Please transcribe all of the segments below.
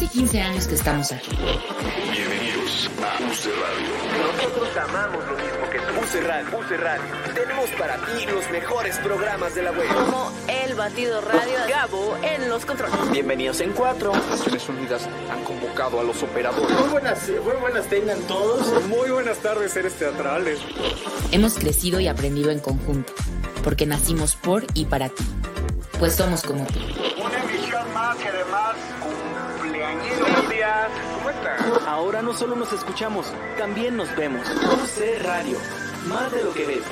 Hace 15 años que estamos aquí. Bienvenidos a UC Radio. Nosotros amamos lo mismo que tú. UC Radio. UC Radio. Tenemos para ti los mejores programas de la web. Como El Batido Radio, Gabo en los controles. Bienvenidos en cuatro. Naciones Unidas han convocado a los operadores. Muy buenas, muy buenas tengan todos. Muy buenas tardes, seres teatrales. Hemos crecido y aprendido en conjunto, porque nacimos por y para ti. Pues somos como tú. Una emisión más y además días. ¿Cómo están? Ahora no solo nos escuchamos, también nos vemos. UC Radio, más de lo que ves.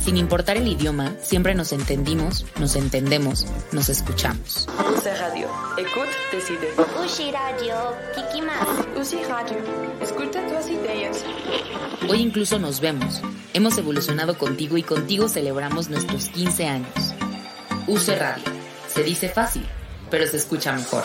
Sin importar el idioma, siempre nos entendimos, nos entendemos, nos escuchamos. UC Radio. Écoute, decide. Ushi Radio, Kiki más. Ushi Radio. Escucha tus ideas. Hoy incluso nos vemos. Hemos evolucionado contigo y contigo celebramos nuestros 15 años. UC Radio. Se dice fácil, pero se escucha mejor.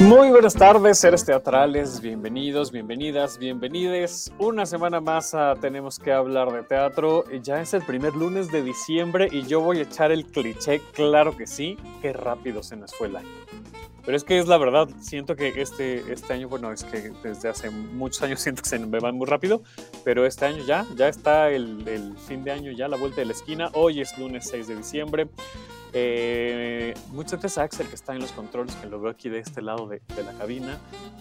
Muy buenas tardes, seres teatrales. Bienvenidos, bienvenidas, bienvenides. Una semana más Tenemos que hablar de teatro. Ya es el primer lunes de diciembre y yo voy a echar el cliché, claro que sí. Qué rápido se nos fue el año. Pero es que es la verdad, siento que este, este año, bueno, es que desde hace muchos años siento que se me va muy rápido, pero este año ya, ya está el, el fin de año, ya la vuelta de la esquina. Hoy es lunes 6 de diciembre. Eh, muchas gracias a Axel que está en los controles, que lo veo aquí de este lado de, de la cabina.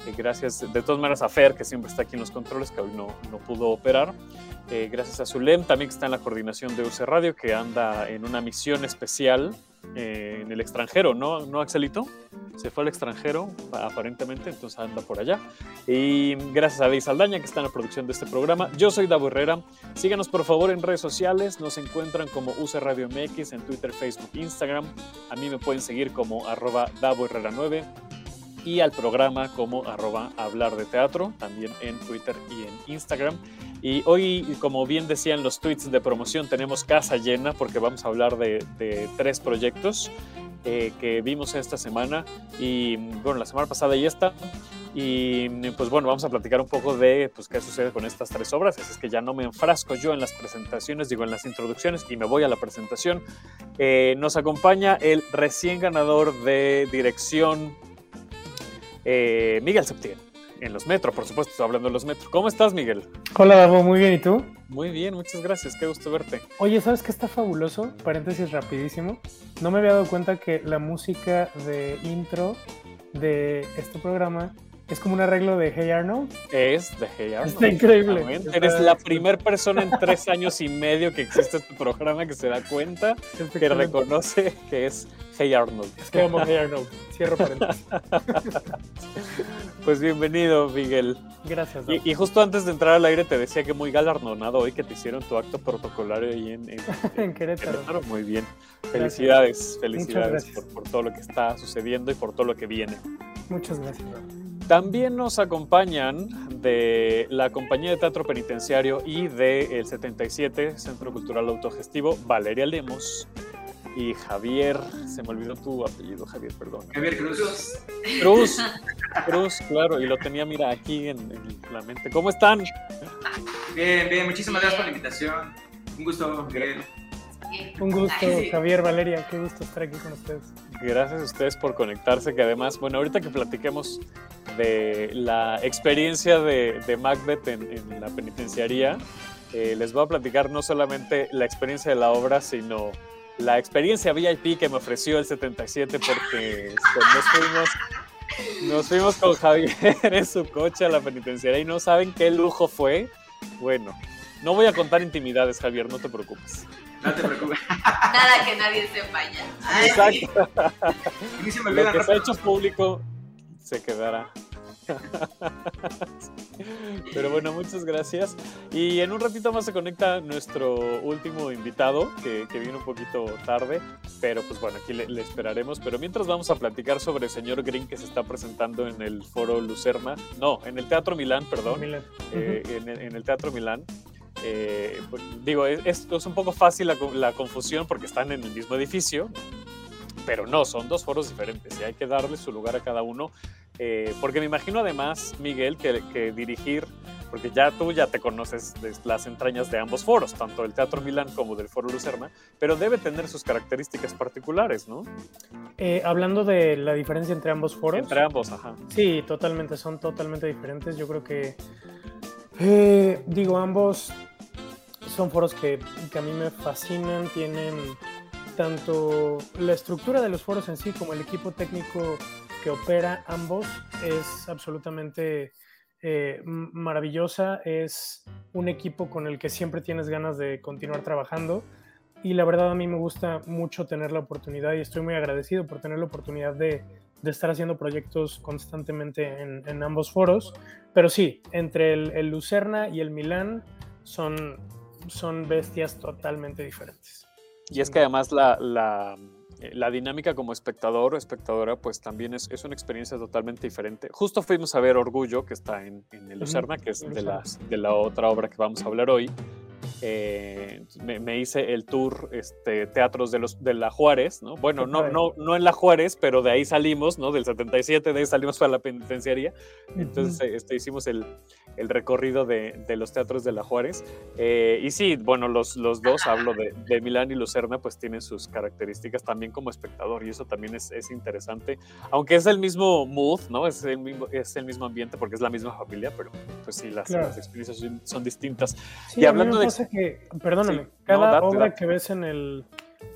Eh, gracias de todas maneras a Fer, que siempre está aquí en los controles, que hoy no, no pudo operar. Eh, gracias a Zulem, también que está en la coordinación de UC Radio, que anda en una misión especial eh, en el extranjero, ¿no, ¿no, Axelito? Se fue al extranjero, aparentemente, entonces anda por allá. Y gracias a Dey Saldaña, que está en la producción de este programa. Yo soy Davo Herrera. Síganos, por favor, en redes sociales. Nos encuentran como UC Radio MX en Twitter, Facebook, Instagram. A mí me pueden seguir como arroba Davo Herrera 9 y al programa como arroba hablar de teatro, también en Twitter y en Instagram. Y hoy, como bien decían los tweets de promoción, tenemos casa llena porque vamos a hablar de, de tres proyectos eh, que vimos esta semana y bueno, la semana pasada y esta. Y pues bueno, vamos a platicar un poco de pues, qué sucede con estas tres obras. Así es que ya no me enfrasco yo en las presentaciones, digo en las introducciones y me voy a la presentación. Eh, nos acompaña el recién ganador de dirección eh, Miguel Septién, en los metros, por supuesto, estoy hablando de los metros. ¿Cómo estás, Miguel? Hola, Davo, muy bien, ¿y tú? Muy bien, muchas gracias, qué gusto verte. Oye, ¿sabes qué está fabuloso? Paréntesis rapidísimo. No me había dado cuenta que la música de intro de este programa es como un arreglo de Hey Arnold. Es de Hey Arnold. Está increíble. Eres la primera persona en tres años y medio que existe este programa que se da cuenta, que reconoce que es Hey Arnold. Es que amo Hey Arnold. Cierro paréntesis. Pues bienvenido, Miguel. Gracias. Y, y, justo antes de entrar al aire te decía que muy galardonado hoy que te hicieron tu acto protocolario ahí en, en, en Querétaro. Querétaro. Muy bien. Felicidades, Gracias. felicidades por, por, todo lo que está sucediendo y por todo lo que viene. Muchas gracias. También nos acompañan de la Compañía de Teatro Penitenciario y del 77 Centro Cultural Autogestivo, Valeria Lemos y Javier, se me olvidó tu apellido, Javier, perdón. Javier Cruz. Cruz, Cruz, claro, y lo tenía, mira, aquí en, en la mente. ¿Cómo están? Bien, bien, muchísimas gracias por la invitación. Un gusto, Miguel. Un gusto, Javier, Valeria, qué gusto estar aquí con ustedes. Gracias a ustedes por conectarse, que además, bueno, ahorita que platiquemos de la experiencia de, de Macbeth en, en, la penitenciaría, eh, les voy a platicar no solamente la experiencia de la obra, sino la experiencia VIP que me ofreció el 77 porque pues, nos fuimos, nos fuimos con Javier en su coche a la penitenciaria y no saben qué lujo fue. Bueno, no voy a contar intimidades, Javier, no te preocupes. No te preocupes. Nada que nadie sepa ya. Exacto. Lo que se ha hecho público se quedará. Pero bueno, muchas gracias. Y en un ratito más se conecta nuestro último invitado, que, que vino un poquito tarde, pero pues bueno, aquí le, le, esperaremos. Pero mientras vamos a platicar sobre el señor Green que se está presentando en el foro Lucerna, no, en el Teatro Milán, perdón, Milán. eh, en, en, el Teatro Milán. Eh, pues, digo, es, es, un poco fácil la, la confusión porque están en el mismo edificio, pero no, son dos foros diferentes y hay que darle su lugar a cada uno. Eh, porque me imagino además, Miguel, que, que, dirigir, porque ya tú ya te conoces las entrañas de ambos foros, tanto del Teatro Milán como del Foro Lucerna, pero debe tener sus características particulares, ¿no? Eh, hablando de la diferencia entre ambos foros. Entre ambos, ajá. Sí, totalmente, son totalmente diferentes. Yo creo que, eh, digo, ambos son foros que, a mí me fascinan, tienen tanto la estructura de los foros en sí como el equipo técnico que opera ambos es absolutamente eh, maravillosa. Es un equipo con el que siempre tienes ganas de continuar trabajando. Y la verdad a mí me gusta mucho tener la oportunidad y estoy muy agradecido por tener la oportunidad de, de estar haciendo proyectos constantemente en, en, ambos foros. Pero sí, entre el, el Lucerna y el Milán son, son bestias totalmente diferentes. Y es que además la, la, la, dinámica como espectador o espectadora, pues también es, es, una experiencia totalmente diferente. Justo fuimos a ver Orgullo, que está en, en el Lucerna, que es de, las, de la otra obra que vamos a hablar hoy. Eh, me, me, hice el tour este, teatros de, los, de la Juárez, ¿no? Bueno, no, no, no en la Juárez, pero de ahí salimos, ¿no? Del 77, de ahí salimos para la penitenciaría. Entonces uh -huh. este, hicimos el, el recorrido de, de, los teatros de la Juárez. Eh, y sí, bueno, los, los dos, hablo de, de, Milán y Lucerna, pues tienen sus características también como espectador y eso también es, es interesante. Aunque es el mismo mood, ¿no? Es el mismo, es el mismo ambiente porque es la misma familia, pero pues sí, las, claro. las experiencias son, son distintas. Sí, y hablando de que, perdóname, sí, cada no, date, obra date. que ves en el,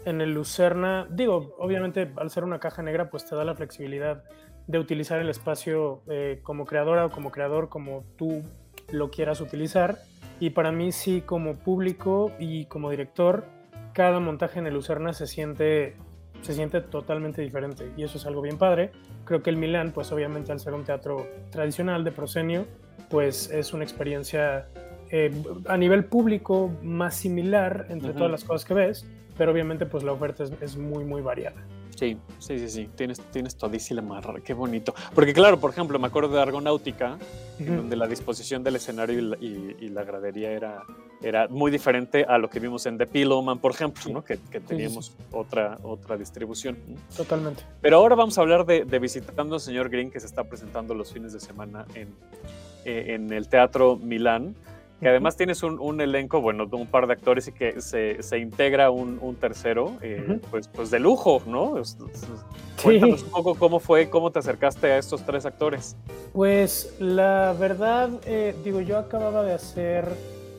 en el Lucerna, digo, obviamente al ser una caja negra, pues te da la flexibilidad de utilizar el espacio eh, como creadora o como creador, como tú lo quieras utilizar. Y para mí sí, como público y como director, cada montaje en el Lucerna se siente, se siente totalmente diferente y eso es algo bien padre. Creo que el Milán, pues obviamente al ser un teatro tradicional de proscenio, pues es una experiencia eh, a nivel público más similar entre uh -huh. todas las cosas que ves, pero obviamente pues la oferta es, es muy, muy variada. Sí, sí, sí, sí, tienes, tienes todísima marra, qué bonito. Porque claro, por ejemplo, me acuerdo de Argonáutica, uh -huh. donde la disposición del escenario y la, y, y la, gradería era, era muy diferente a lo que vimos en The Pillowman, por ejemplo, sí. ¿no? que, que, teníamos sí, sí. Otra, otra distribución. Totalmente. Pero ahora vamos a hablar de, de Visitando al Señor Green, que se está presentando los fines de semana en, eh, en el Teatro Milán que además tienes un, un, elenco, bueno, de un par de actores y que se, se integra un, un tercero, eh, uh -huh. pues, pues de lujo, ¿no? Sí. Cuéntanos un poco cómo fue, cómo te acercaste a estos tres actores. Pues la verdad, eh, digo, yo acababa de hacer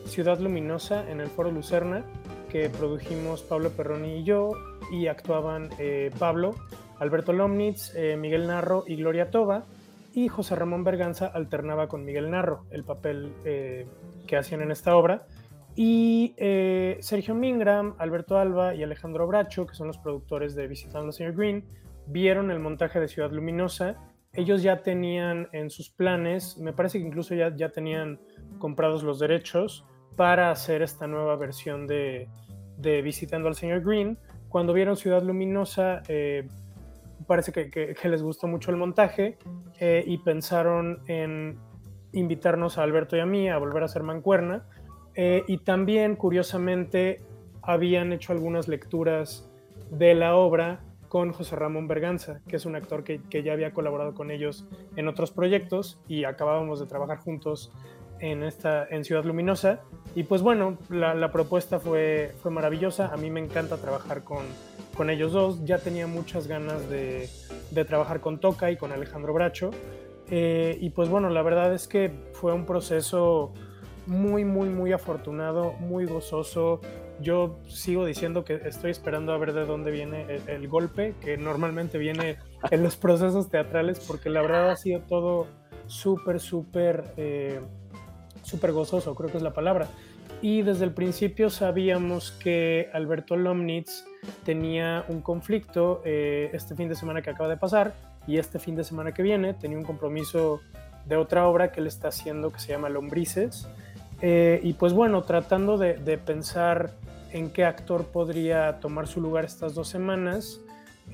Ciudad Luminosa en el Foro Lucerna, que produjimos Pablo Perroni y yo, y actuaban eh, Pablo, Alberto Lomnitz, Miguel Narro y Gloria Toba, y José Ramón Berganza alternaba con Miguel Narro el papel que hacían en esta obra. Y eh, Sergio Mingram, Alberto Alba y Alejandro Bracho, que son los productores de Visitando al Señor Green, vieron el montaje de Ciudad Luminosa. Ellos ya tenían en sus planes, me parece que incluso ya, ya tenían comprados los derechos para hacer esta nueva versión de, de Visitando al Señor Green. Cuando vieron Ciudad Luminosa, eh, parece que, les gustó mucho el montaje eh, y pensaron en invitarnos a Alberto y a mí a volver a hacer mancuerna. Eh, y también, curiosamente, habían hecho algunas lecturas de la obra con José Ramón Berganza, que es un actor que, que, ya había colaborado con ellos en otros proyectos y acabábamos de trabajar juntos en, esta, en Ciudad Luminosa. Y pues bueno, la, la propuesta fue, fue maravillosa. A mí me encanta trabajar con, con ellos dos. Ya tenía muchas ganas de, de trabajar con Toca y con Alejandro Bracho. Eh, y pues bueno, la verdad es que fue un proceso muy, muy, muy afortunado, muy gozoso. Yo sigo diciendo que estoy esperando a ver de dónde viene el, golpe, que normalmente viene en los procesos teatrales, porque la verdad ha sido todo súper, súper, eh, súper gozoso, creo que es la palabra. Y desde el principio sabíamos que Alberto Lomnitz tenía un conflicto eh, este fin de semana que acaba de pasar y este fin de semana que viene tenía un compromiso de otra obra que él está haciendo que se llama Lombrices. Eh, y pues bueno, tratando de, pensar en qué actor podría tomar su lugar estas dos semanas,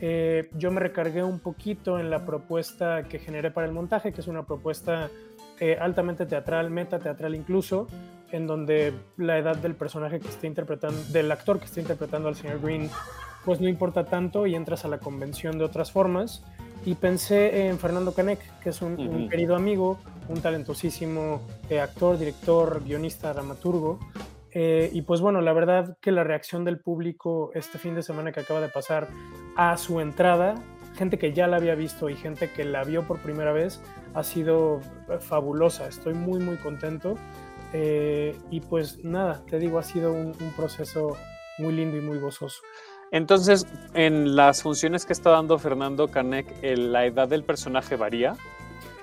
eh, yo me recargué un poquito en la propuesta que generé para el montaje, que es una propuesta eh, altamente teatral, meta teatral incluso, en donde la edad del personaje que está interpretando, del actor que está interpretando al señor Green, pues no importa tanto y entras a la convención de otras formas. Y pensé en Fernando Canek, que es un, un querido amigo, un talentosísimo eh, actor, director, guionista, dramaturgo. Eh, y pues bueno, la verdad que la reacción del público este fin de semana que acaba de pasar a su entrada, gente que ya la había visto y gente que la vio por primera vez, ha sido fabulosa. Estoy muy, muy contento. Eh, y pues nada, te digo, ha sido un, un proceso muy lindo y muy gozoso. Entonces, en las funciones que está dando Fernando Canek, ¿la edad del personaje varía?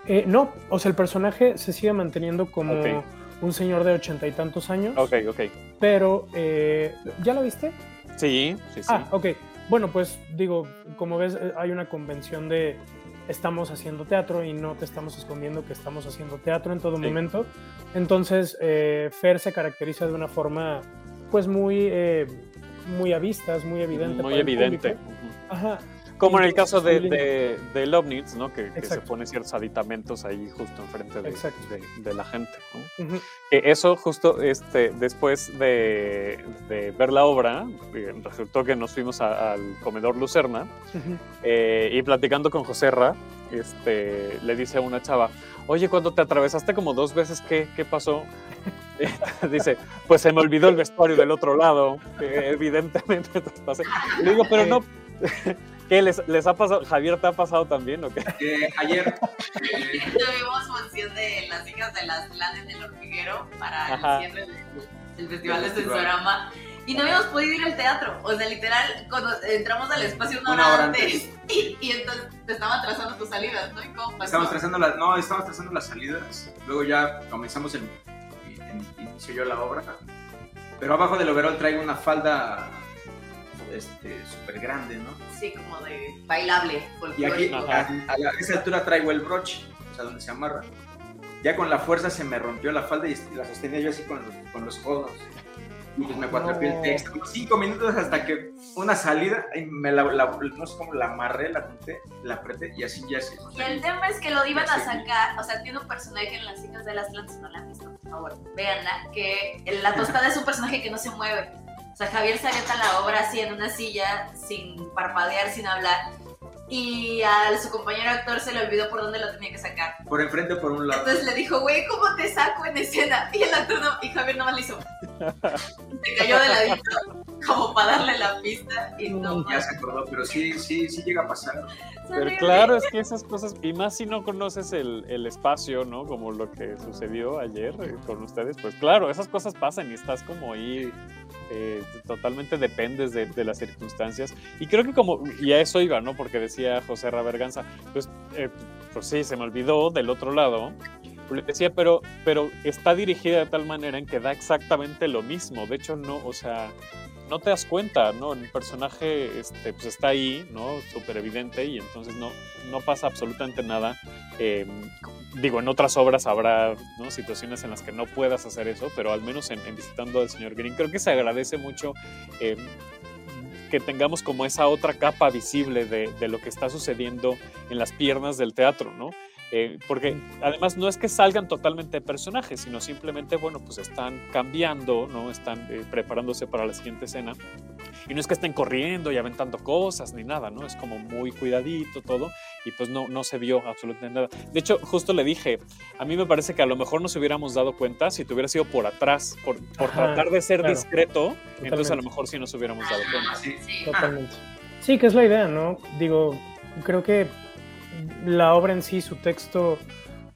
Eh, no, o sea, el personaje se sigue manteniendo como okay. un señor de ochenta y tantos años. Ok, ok. Pero, eh, ¿ya lo viste? Sí, sí, sí. Ah, ok. Bueno, pues digo, como ves, eh, hay una convención de estamos haciendo teatro y no te estamos escondiendo que estamos haciendo teatro en todo sí. momento. Entonces, eh, Fer se caracteriza de una forma, pues muy, eh, muy a vistas, muy evidente. Muy evidente. Ajá. Como en el caso de, de, ¿no? Que, que, se pone ciertos aditamentos ahí justo enfrente de, de, de la gente. ¿no? Uh -huh. que eso justo este, después de, ver la obra, eh, resultó que nos fuimos a, al comedor Lucerna uh -huh. eh, y platicando con Joserra, este, le dice a una chava, oye, cuando te atravesaste como dos veces, ¿qué, qué pasó? dice, pues se me olvidó el vestuario del otro lado, evidentemente te pasé. Le digo, pero no... ¿Qué les, les, ha pasado? ¿Javier te ha pasado también o qué? Eh, ayer. Tuvimos función de las hijas de las planes del hormiguero para Ajá. el cierre del, del Festival de Sensorama. Y no habíamos podido ir al teatro. O sea, literal, cuando entramos al espacio una, una hora, antes, antes. Y, y, entonces te estaban trazando tus salidas, ¿no? ¿Y cómo pasó? Estábamos trazando las, no, estábamos trazando las salidas. Luego ya comenzamos el, inicio yo la obra. Pero abajo del overall traigo una falda este súper grande, ¿no? Sí, como de bailable. Y aquí, a, a, a, esa altura traigo el broche, o sea, donde se amarra. Ya con la fuerza se me rompió la falda y la sostenía yo así con los, con los codos. Y pues me cuatrapié no. el texto. Cinco minutos hasta que una salida, y me la, la, no sé cómo la amarré, la junté, la apreté y así ya se. Y el tema es que lo iban a sacar, o sea, tiene un personaje en Las hijas de las plantas, no la han visto, por favor, véanla, que la tostada es un personaje que no se mueve. O sea, Javier se avienta la obra así en una silla, sin parpadear, sin hablar. Y a su compañero actor se le olvidó por dónde lo tenía que sacar. Por enfrente o por un lado. Entonces le dijo, güey, ¿cómo te saco en escena? Y el actor no, y Javier nomás le hizo. se cayó de ladito, como para darle la pista. Y no. Ya se acordó, pero sí, sí, sí llega a pasar. Pero claro, es que esas cosas, y más si no conoces el, el espacio, ¿no? Como lo que sucedió ayer eh, con ustedes, pues claro, esas cosas pasan y estás como ahí eh, totalmente dependes de, las circunstancias. Y creo que como, y a eso iba, ¿no? Porque decía José Raberganza, pues, eh, pues sí, se me olvidó del otro lado. Le decía, pero, pero está dirigida de tal manera en que da exactamente lo mismo. De hecho, no, o sea, no te das cuenta, ¿no? El personaje este, pues está ahí, ¿no? Súper evidente y entonces no, no pasa absolutamente nada. Eh, digo, en otras obras habrá situaciones en las que no puedas hacer eso, pero al menos en, Visitando al Señor Green creo que se agradece mucho eh, que tengamos como esa otra capa visible de, de, lo que está sucediendo en las piernas del teatro, ¿no? Eh, porque además no es que salgan totalmente de personajes, sino simplemente, bueno, pues están cambiando, ¿no? Están eh, preparándose para la siguiente escena. Y no es que estén corriendo y aventando cosas ni nada, ¿no? Es como muy cuidadito todo y pues no, no se vio absolutamente nada. De hecho, justo le dije, a mí me parece que a lo mejor nos hubiéramos dado cuenta si te hubiera sido por atrás, por, por Ajá, tratar de ser claro. discreto, Totalmente. entonces a lo mejor sí nos hubiéramos dado cuenta. Sí, sí. Totalmente. Sí, que es la idea, ¿no? Digo, creo que la obra en sí, su texto,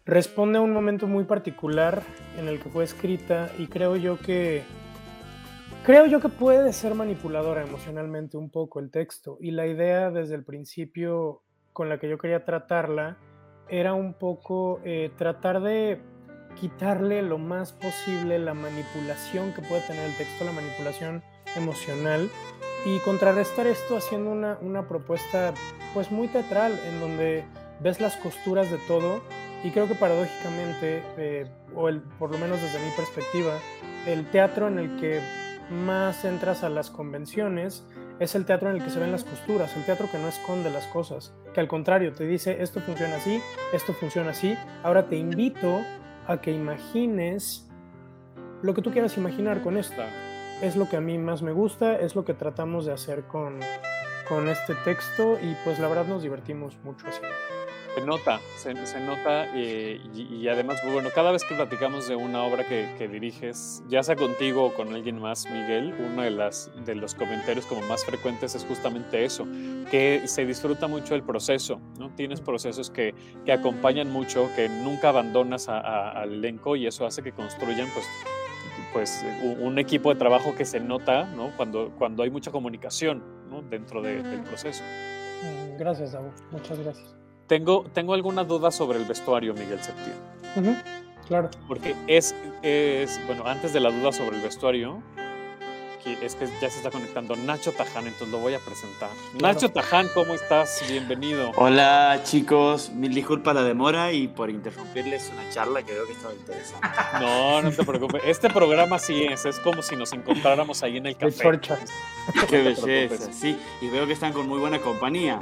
responde a un momento muy particular en el que fue escrita y creo yo que creo yo que puede ser manipuladora emocionalmente un poco el texto. Y la idea desde el principio con la que yo quería tratarla era un poco eh, tratar de quitarle lo más posible la manipulación que puede tener el texto, la manipulación emocional y contrarrestar esto haciendo una, una propuesta pues muy teatral en donde ves las costuras de todo Y creo que paradójicamente, eh, o el, por lo menos desde mi perspectiva, el teatro en el que más entras a las convenciones es el teatro en el que se ven las costuras, el teatro que no esconde las cosas, que al contrario te dice esto funciona así, esto funciona así. Ahora te invito a que imagines lo que tú quieras imaginar con esto. Es lo que a mí más me gusta, es lo que tratamos de hacer con, con este texto y pues la verdad nos divertimos mucho así. Se nota, se, nota eh, y, además, pues, bueno, cada vez que platicamos de una obra que, diriges, ya sea contigo o con alguien más, Miguel, uno de, las, de los comentarios como más frecuentes es justamente eso, que se disfruta mucho el proceso, ¿no? Tienes procesos que, que acompañan mucho, que nunca abandonas al elenco y eso hace que construyan pues pues un equipo de trabajo que se nota ¿no? cuando, cuando hay mucha comunicación ¿no? dentro del proceso. Mm, gracias, Dago. Muchas gracias. Tengo, tengo alguna duda sobre el vestuario, Miguel Septién. claro. Porque es, es, bueno, antes de la duda sobre el vestuario, es que ya se está conectando Nacho Taján, entonces lo voy a presentar. Nacho Taján, ¿cómo estás? Bienvenido. Hola chicos, mil disculpas la demora y por interrumpirles una charla que veo que estaba interesante. No, no te preocupes. Este programa sí es, es como si nos encontráramos ahí en el café. Qué belleza, sí. Y veo que están con muy buena compañía.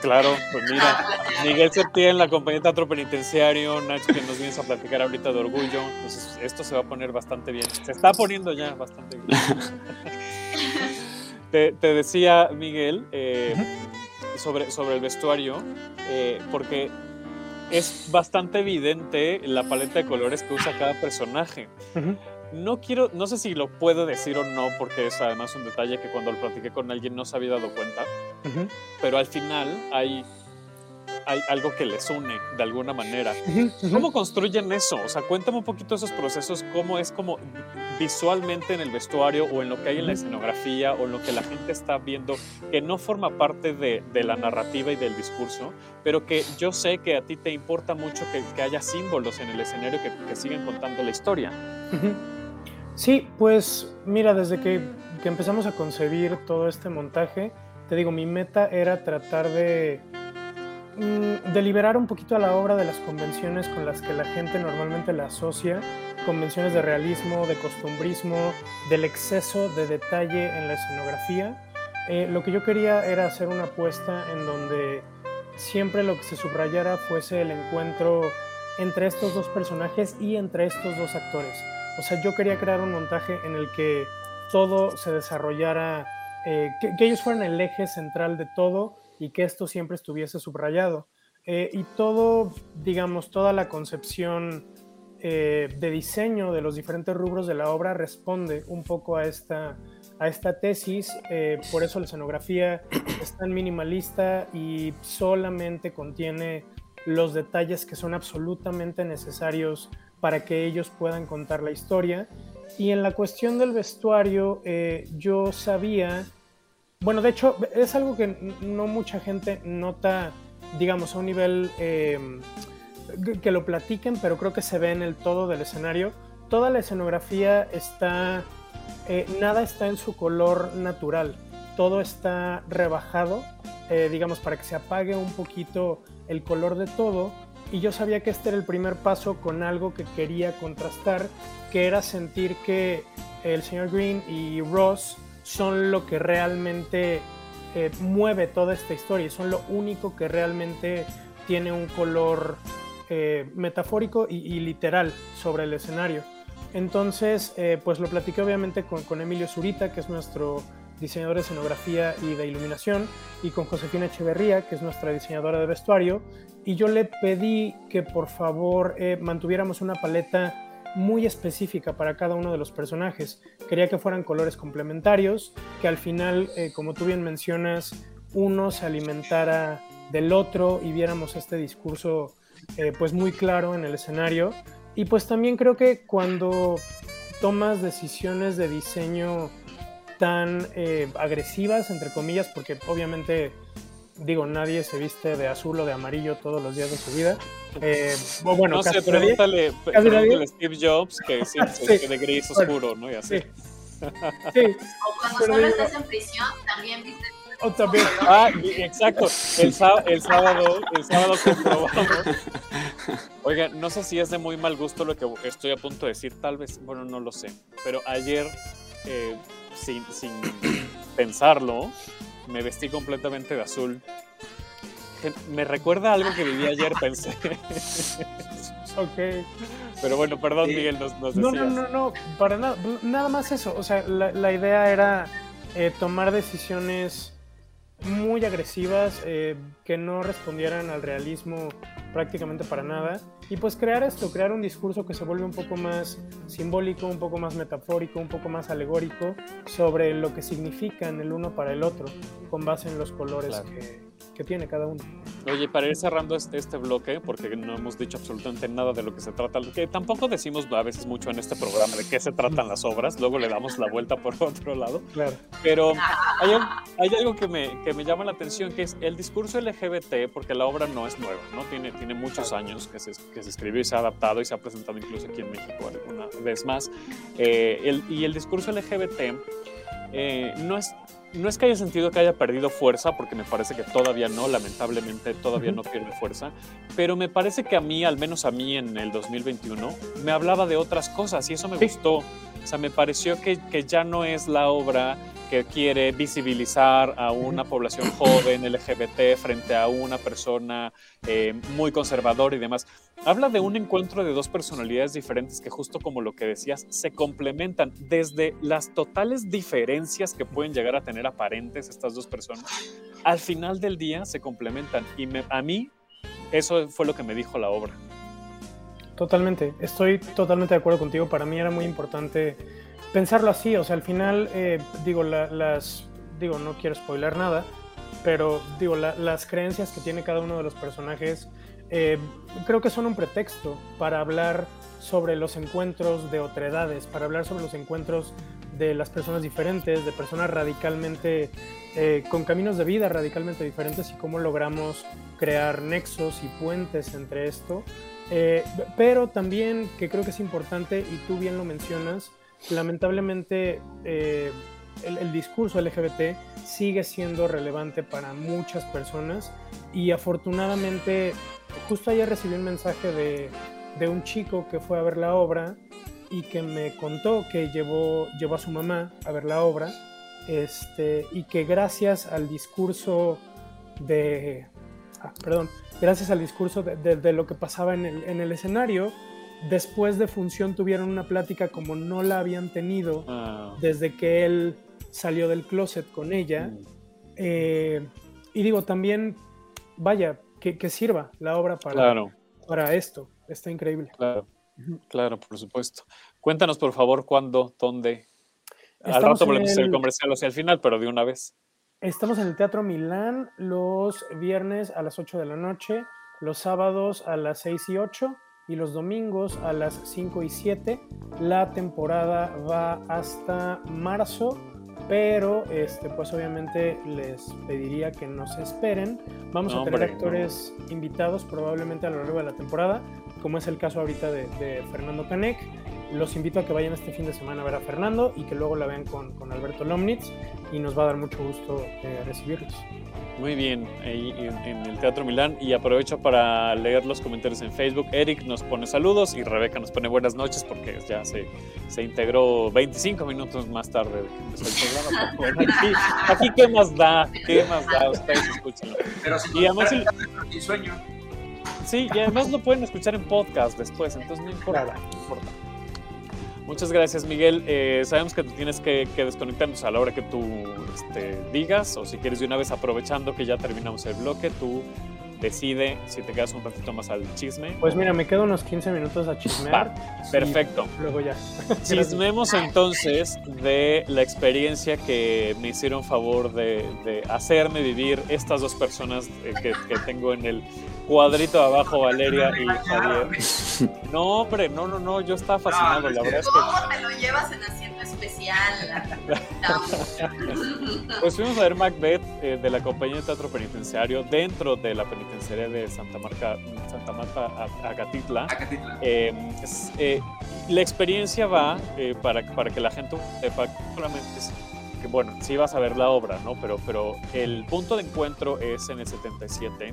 Claro, pues mira, Miguel Septién, la compañía de teatro penitenciario, Nacho que nos vienes a platicar ahorita de orgullo, entonces esto se va a poner bastante bien, se está poniendo ya bastante bien. te, decía Miguel eh, sobre, sobre el vestuario, eh, porque es bastante evidente la paleta de colores que usa cada personaje no quiero, no sé si lo puedo decir o no, porque es además un detalle que cuando lo platiqué con alguien no se había dado cuenta, pero al final hay, hay algo que les une de alguna manera. ¿Cómo construyen eso? O sea, cuéntame un poquito esos procesos, cómo es como visualmente en el vestuario o en lo que hay en la escenografía o en lo que la gente está viendo, que no forma parte de, la narrativa y del discurso, pero que yo sé que a ti te importa mucho que, haya símbolos en el escenario que, que siguen contando la historia. Sí, pues mira, desde que, empezamos a concebir todo este montaje, te digo, mi meta era tratar de, mm, de liberar un poquito a la obra de las convenciones con las que la gente normalmente la asocia, convenciones de realismo, de costumbrismo, del exceso de detalle en la escenografía. Eh, lo que yo quería era hacer una apuesta en donde siempre lo que se subrayara fuese el encuentro entre estos dos personajes y entre estos dos actores. O sea, yo quería crear un montaje en el que todo se desarrollara, eh, que, ellos fueran el eje central de todo y que esto siempre estuviese subrayado. Eh, y todo, digamos, toda la concepción eh, de diseño de los diferentes rubros de la obra responde un poco a esta, a esta tesis. por eso la escenografía es tan minimalista y solamente contiene los detalles que son absolutamente necesarios para que ellos puedan contar la historia. Y en la cuestión del vestuario, eh, yo sabía, bueno, de hecho, es algo que no mucha gente nota, digamos, a un nivel eh, que lo platiquen, pero creo que se ve en el todo del escenario. Toda la escenografía está, eh, nada está en su color natural, todo está rebajado, digamos, para que se apague un poquito el color de todo y yo sabía que este era el primer paso con algo que quería contrastar, que era sentir que el señor Green y Ross son lo que realmente eh, mueve toda esta historia, son lo único que realmente tiene un color eh, metafórico y, literal sobre el escenario. Entonces, eh, pues lo platiqué obviamente con, con Emilio Zurita, que es nuestro diseñador de escenografía y de iluminación, y con Josefina Echeverría, que es nuestra diseñadora de vestuario, y yo le pedí que por favor eh, mantuviéramos una paleta muy específica para cada uno de los personajes. Quería que fueran colores complementarios, que al final, eh, como tú bien mencionas, uno se alimentara del otro y viéramos este discurso eh, pues muy claro en el escenario. Y pues también creo que cuando tomas decisiones de diseño tan agresivas, entre comillas, porque obviamente digo, nadie se viste de azul o de amarillo todos los días de su vida. Eh, bueno, no sé, pregúntale, pregúntale a Steve Jobs que sí, sí. de gris oscuro, ¿no? Y así. Sí. O cuando solo estás en prisión, también viste O también. Ah, exacto. El, el sábado, el sábado comprobamos. Oiga, no sé si es de muy mal gusto lo que estoy a punto de decir, tal vez, bueno, no lo sé. Pero ayer, eh, sin, sin pensarlo, me vestí completamente de azul. Me recuerda a algo que viví ayer, pensé. Ok. Pero bueno, perdón, Miguel, nos, nos No, no, no, no, para nada. Nada más eso. O sea, la, la idea era eh, tomar decisiones muy agresivas eh, que no respondieran al realismo prácticamente para nada. Y pues crear esto, crear un discurso que se vuelve un poco más simbólico, un poco más metafórico, un poco más alegórico sobre lo que significan el uno para el otro, con base en los colores Claro. que, que tiene cada uno. Oye, para ir cerrando este, este bloque, porque no hemos dicho absolutamente nada de lo que se trata, que tampoco decimos a veces mucho en este programa de qué se tratan las obras, luego le damos la vuelta por otro lado. Claro. Pero hay, hay algo que me, que me llama la atención, que es el discurso LGBT, porque la obra no es nueva, ¿no? Tiene, tiene muchos años que se, que se escribió y se ha adaptado y se ha presentado incluso aquí en México alguna vez más. Eh, el- y el discurso LGBT eh, no es no es que haya sentido que haya perdido fuerza, porque me parece que todavía no, lamentablemente todavía no pierde fuerza, pero me parece que a mí, al menos a mí en el 2021, me hablaba de otras cosas y eso me gustó. O sea, me pareció que, que ya no es la obra que quiere visibilizar a una población joven LGBT frente a una persona eh, muy conservadora y demás. Habla de un encuentro de dos personalidades diferentes que justo como lo que decías, se complementan desde las totales diferencias que pueden llegar a tener aparentes estas dos personas. Al final del día se complementan y me- a mí eso fue lo que me dijo la obra. Totalmente, estoy totalmente de acuerdo contigo. Para mí era muy importante pensarlo así. O sea, al final, eh, digo, la- las, digo, no quiero spoiler nada, pero digo, la- las creencias que tiene cada uno de los personajes eh, creo que son un pretexto para hablar sobre los encuentros de otredades, para hablar sobre los encuentros de las personas diferentes, de personas radicalmente, eh, con caminos de vida radicalmente diferentes y cómo logramos crear nexos y puentes entre esto. Eh, pero también que creo que es importante, y tú bien lo mencionas, lamentablemente eh, el, discurso LGBT sigue siendo relevante para muchas personas y afortunadamente justo ayer recibí un mensaje de, de un chico que fue a ver la obra y que me contó que llevó, llevó a su mamá a ver la obra este, y que gracias al discurso de, ah, perdón, gracias al discurso de- de lo que pasaba en el, en el escenario, después de función tuvieron una plática como no la habían tenido Ah, desde que él salió del closet con ella. Eh, y digo, también, vaya, que, que sirva la obra para, Claro. para esto. Está increíble. Claro, claro, por supuesto. Cuéntanos, por favor, cuándo, dónde. Al Estamos rato en volvemos el- comercial hacia el final, pero de una vez. Estamos en el Teatro Milán los viernes a las 8 de la noche, los sábados a las 6 y 8 y los domingos a las 5 y 7. La temporada va hasta marzo, pero este, pues obviamente les pediría que nos esperen. Vamos No, a tener hombre, no. actores invitados probablemente a lo largo de la temporada, como es el caso ahorita de, de Fernando Canek. Los invito a que vayan este fin de semana a ver a Fernando y que luego la vean con, con Alberto Lomnitz y nos va a dar mucho gusto eh, recibirlos. Muy bien, ahí en, en el Teatro Milán. Y aprovecho para leer los comentarios en Facebook. Eric nos pone saludos y Rebeca nos pone buenas noches porque ya se, se integró 25 minutos más tarde de que empezó el programa. bueno, aquí, aquí, ¿qué más da? ¿Qué más da? Ustedes escúchenlo. Pero si y además, el- sueño. Sí, y además lo pueden escuchar en podcast después, entonces no importa, no importa. Muchas gracias, Miguel. Eh, sabemos que tú tienes que, desconectarnos a la hora que tú este, digas, o si quieres de una vez aprovechando que ya terminamos el bloque, tú decide si te quedas un ratito más al chisme. Pues mira, me quedo unos 15 minutos a chismear. Va, perfecto. Luego ya. Chismemos entonces de la experiencia que me hicieron favor de, de hacerme vivir estas dos personas eh, que, que tengo en el cuadrito de abajo, Valeria y Javier. No, hombre, no, no, no, yo estaba fascinado, la verdad es que ¿Cómo te lo llevas en asiento especial? Pues fuimos a ver Macbeth eh, de la compañía de teatro penitenciario dentro de la penitenciaría de Santa Marta, Santa Marta Acatitla. Eh, es, eh, la experiencia va, eh, para, para que la gente sepa, solamente es porque bueno, sí vas a ver la obra, ¿no? Pero, pero el punto de encuentro es en el 77.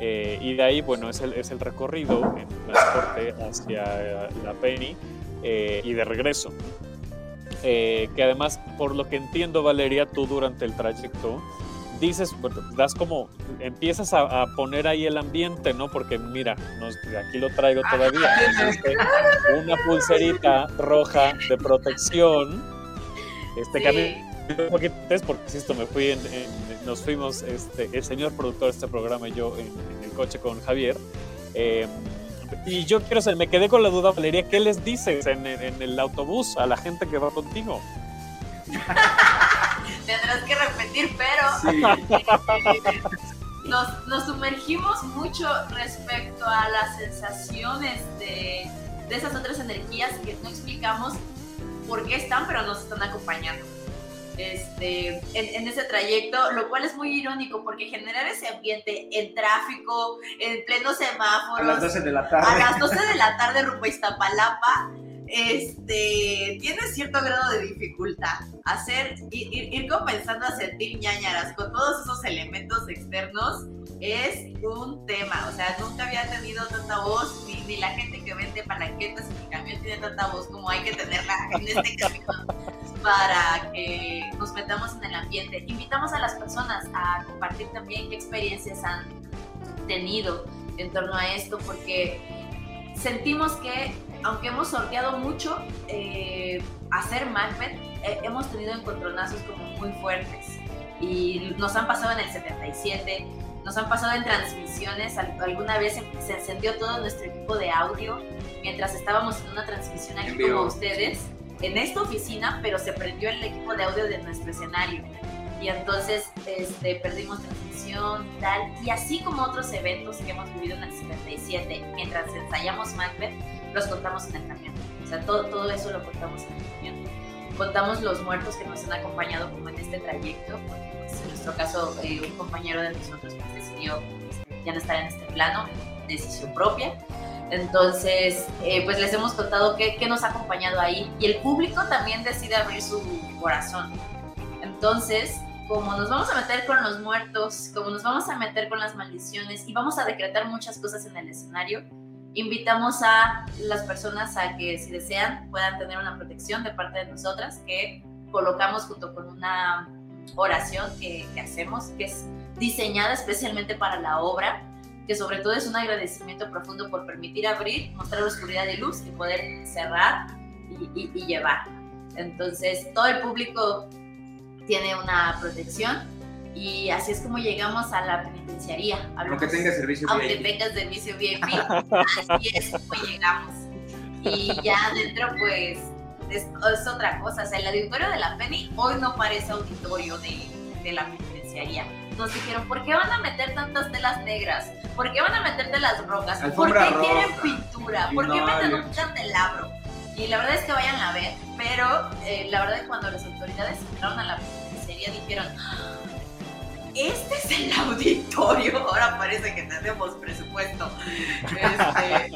eh, y de ahí, bueno, es el, es el recorrido en transporte hacia la Penny eh, y de regreso. Eh, que además, por lo que entiendo, Valeria, tú durante el trayecto dices, bueno, das como, empiezas a, a poner ahí el ambiente, ¿no? Porque mira, nos- aquí lo traigo todavía. Una pulserita roja de protección. Este Sí. antes, porque insisto, me fui en, en- nos fuimos, este, el señor productor de este programa y yo en, en el coche con Javier. Eh, y yo quiero saber, me quedé con la duda, Valeria, ¿qué les dices en, el- en el autobús a la gente que va contigo? Tendrás que repetir, pero nos, nos sumergimos mucho respecto a las sensaciones de, de esas otras energías que no explicamos por qué están, pero nos están acompañando. Este, en, en ese trayecto, lo cual es muy irónico porque generar ese ambiente en tráfico, en pleno semáforo, A las 12 de la tarde. a las 12 de la tarde rumbo a Iztapalapa, este, tiene cierto grado de dificultad. Hacer, ir, ir- comenzando a sentir ñañaras con todos esos elementos externos es un tema. O sea, nunca había tenido tanta voz, ni, ni la gente que vende palanquetas en el camión tiene tanta voz como hay que tenerla en este camión para que nos metamos en el ambiente. Invitamos a las personas a compartir también qué experiencias han tenido en torno a esto, porque sentimos que, aunque hemos sorteado mucho, eh, hacer Macbeth, eh, hemos tenido encontronazos como muy fuertes. Y nos han pasado en el 77, nos han pasado en transmisiones. Al- Alguna vez se- se encendió todo nuestro equipo de audio mientras estábamos en una transmisión aquí como ustedes, en esta oficina, pero se prendió el equipo de audio de nuestro escenario. Y entonces este, perdimos transmisión tal. Y así como otros eventos que hemos vivido en el 77, mientras ensayamos Macbeth, los contamos en el camión. O sea, todo, todo eso lo contamos en el camión. Contamos los muertos que nos han acompañado como en este trayecto, porque pues, en nuestro caso eh, un compañero de nosotros pues, decidió este, ya no estar en este plano, decisión propia. Entonces, eh, pues les hemos contado qué, qué nos ha acompañado ahí. Y el público también decide abrir su corazón. Entonces, como nos vamos a meter con los muertos, como nos vamos a meter con las maldiciones y vamos a decretar muchas cosas en el escenario, invitamos a las personas a que si desean puedan tener una protección de parte de nosotras que colocamos junto con una oración que, que hacemos, que es diseñada especialmente para la obra, que sobre todo es un agradecimiento profundo por permitir abrir, mostrar oscuridad y luz y poder cerrar y, y- y llevar. Entonces, todo el público tiene una protección y así es como llegamos a la penitenciaría. Aunque tenga servicio Aunque VIP. tengas servicio VIP, así es como llegamos. Y ya adentro, pues, es, es otra cosa. O sea, el auditorio de la Penny hoy no parece auditorio de, de la penitenciaría. Nos dijeron, ¿por qué van a meter tantas telas negras? ¿Por qué van a meter telas rojas? ¿Por qué tienen roja. pintura? ¿Por qué meten un candelabro? Y la verdad es que vayan a ver, pero eh, la verdad es que cuando las autoridades entraron a la penitenciaría dijeron, "Ah, este es el auditorio, ahora parece que tenemos presupuesto. Este,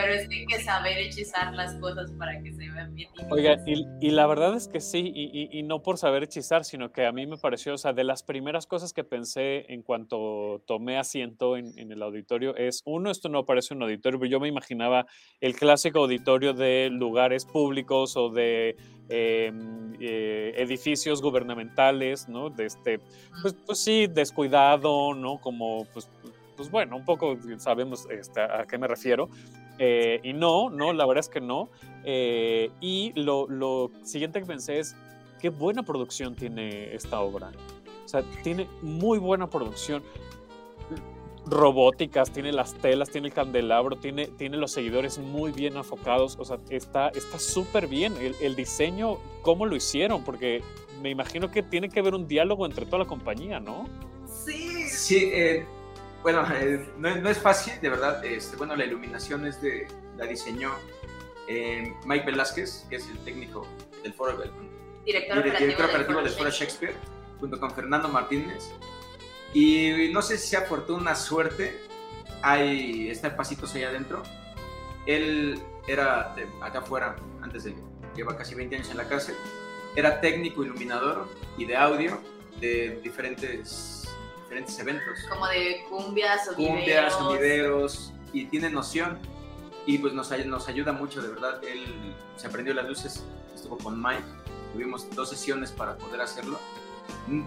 pero es que hay que saber hechizar las cosas para que se vean bien. Oigan, y, y la verdad es que sí, y, y- y no por saber hechizar, sino que a mí me pareció, o sea, de las primeras cosas que pensé en cuanto tomé asiento en, en el auditorio es, uno, esto no parece un auditorio, pero yo me imaginaba el clásico auditorio de lugares públicos o de eh, eh, edificios gubernamentales, ¿no? De este, pues, pues sí, descuidado, ¿no? Como, pues, pues bueno, un poco sabemos este, a qué me refiero. Eh, y no, no, la verdad es que no. Eh, y lo, lo siguiente que pensé es, qué buena producción tiene esta obra. O sea, tiene muy buena producción. Robóticas, tiene las telas, tiene el candelabro, tiene, tiene los seguidores muy bien enfocados. O sea, está está súper bien. El, el diseño, ¿cómo lo hicieron? Porque me imagino que tiene que haber un diálogo entre toda la compañía, ¿no? Sí. Sí, eh, bueno, eh, no, no es fácil, de verdad. Este, bueno, la iluminación es de, la diseñó eh, Mike Velázquez, que es el técnico del foro, el Director dire- operativo director del operativo Foro del foro Shakespeare, junto con Fernando Martínez. Y no sé si sea fortuna, suerte, hay, está pasitos allá adentro. Él era de acá afuera, antes de lleva casi 20 años en la cárcel, era técnico iluminador y de audio de diferentes, diferentes eventos. Como de cumbias, Cumbias, sonideros. sonideros, y tiene noción. Y pues nos, ay- nos ayuda mucho, de verdad. Él se aprendió las luces, estuvo con Mike. Tuvimos dos sesiones para poder hacerlo. Mm,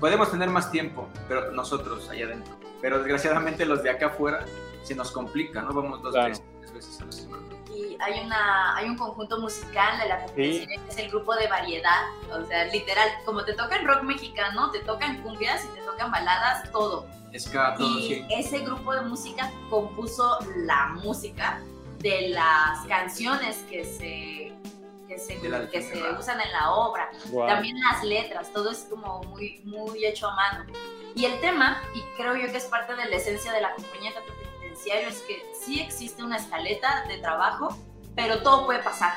Podemos tener más tiempo, pero nosotros allá adentro. Pero desgraciadamente los de acá afuera se nos complica, ¿no? Vamos dos, Claro. tres, tres veces a la semana. Y hay una hay un conjunto musical de la competencia que es el grupo de variedad. O sea literal como te tocan rock mexicano te tocan cumbias y te tocan baladas todo. Y sí. ese grupo de música compuso la música de las canciones que se que se, que se usan en la obra. También las letras, todo es como muy, muy hecho a mano. Y el tema, y creo yo que es parte de la esencia de la compañía de penitenciario, es que sí existe una escaleta de trabajo, pero todo puede pasar.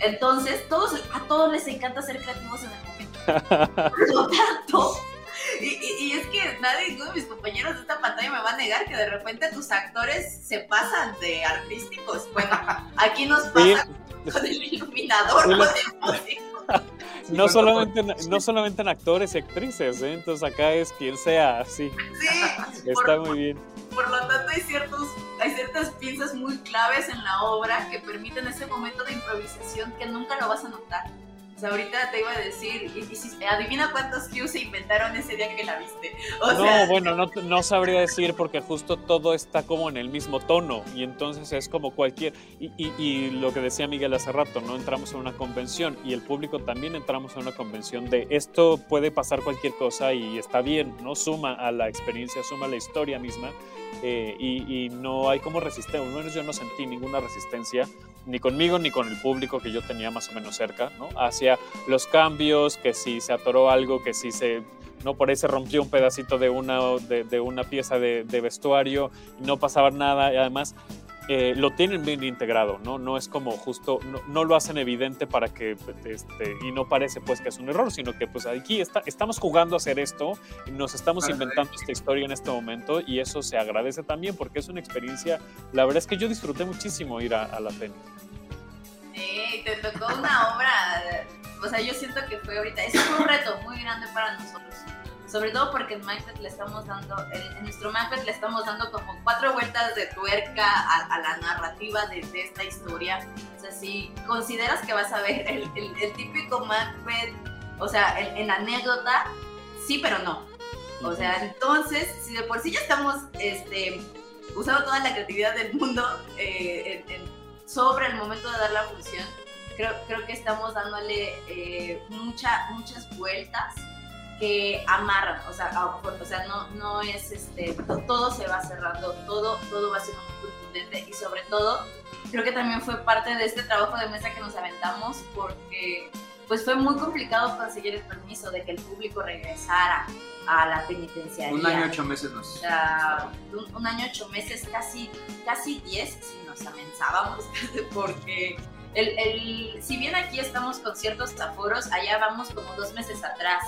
Entonces, todos, a todos les encanta ser creativos en el momento. Por lo tanto, y, y- y es que nadie, ninguno de mis compañeros de esta pantalla me va a negar que de repente tus actores se pasan de artísticos. Bueno, aquí nos pasa con el iluminador, Sí, con el músico. No solamente, en, no solamente en actores y actrices, ¿eh? entonces acá es quien sea, así. Sí, Está muy bien. por lo tanto hay, ciertos, hay ciertas piezas muy claves en la obra que permiten ese momento de improvisación que nunca lo vas a notar. Sea, ahorita te iba a decir, y, y si- adivina cuántos cues se inventaron ese día que la viste. O No, sea, bueno, no, no sabría decir porque justo todo está como en el mismo tono y entonces es como cualquier... Y, y- y lo que decía Miguel hace rato, ¿no? Entramos en una convención y el público también entramos en una convención de esto puede pasar cualquier cosa y está bien, ¿no? Suma a la experiencia, suma a la historia misma eh, y, y no hay como resistencia, al menos yo no sentí ninguna resistencia ni conmigo ni con el público que yo tenía más o menos cerca, ¿no? Hacia los cambios, que si se atoró algo, que si se no por ahí se rompió un pedacito de una, de, una pieza de, de vestuario y no pasaba nada y además eh, lo tienen bien integrado, ¿no? No es como justo, no, no lo hacen evidente para que, este, y no parece pues que es un error, sino que pues aquí está, estamos jugando a hacer esto, y nos estamos inventando esta historia en este momento y eso se agradece también porque es una experiencia, la verdad es que yo disfruté muchísimo ir a, a la Penny. Sí, te tocó una obra, o sea, yo siento que fue ahorita, es un reto muy grande para nosotros, sobre todo porque en Macbeth le estamos dando, en, nuestro Macbeth le estamos dando como cuatro vueltas de tuerca a, a la narrativa de, de esta historia, o sea, si consideras que vas a ver el, el- el típico Macbeth, o sea, en, en anécdota, sí, pero no, o sea, entonces, si de por sí ya estamos, este, usando toda la creatividad del mundo eh, en- en- sobre el momento de dar la función, creo, creo que estamos dándole eh, mucha, muchas vueltas que amarran, o sea, a- o sea no, no es este, to- todo se va cerrando, todo, todo va siendo muy contundente y sobre todo creo que también fue parte de este trabajo de mesa que nos aventamos porque pues fue muy complicado conseguir el permiso de que el público regresara a la penitenciaría. Un año, ocho meses nos. sea, un, un año, ocho meses, casi, casi diez, si nos amensábamos, porque el, el- si bien aquí estamos con ciertos aforos, allá vamos como dos meses atrás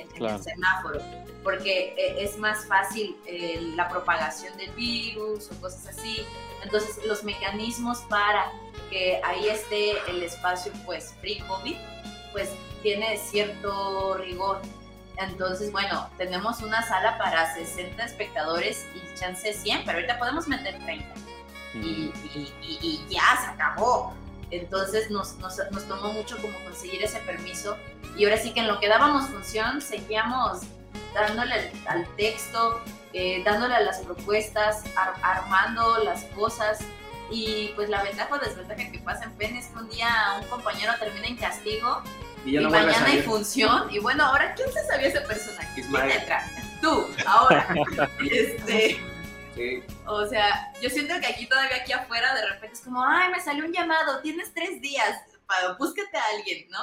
en, en Claro. el semáforo, porque eh, es más fácil eh, la propagación del virus o cosas así. Entonces, los mecanismos para que ahí esté el espacio, pues, pre-COVID, pues, tiene cierto rigor. Entonces, bueno, tenemos una sala para 60 espectadores y chance 100, pero ahorita podemos meter 30. Y, y- y- y ya se acabó. Entonces nos, nos, nos tomó mucho como conseguir ese permiso. Y ahora sí que en lo que dábamos función, seguíamos dándole al, al texto, eh, dándole a las propuestas, ar- armando las cosas. Y pues la ventaja o desventaja que pasa en PEN es que un día un compañero termina en castigo Y y, ya no a mañana hay función. Y bueno, ahora, ¿quién se sabía ese personaje? ¿Quién entra? Tú, ahora. este, Sí. o sea, yo siento que aquí todavía aquí afuera de repente es como, ay, me salió un llamado, tienes tres días, para, búscate a alguien, ¿no?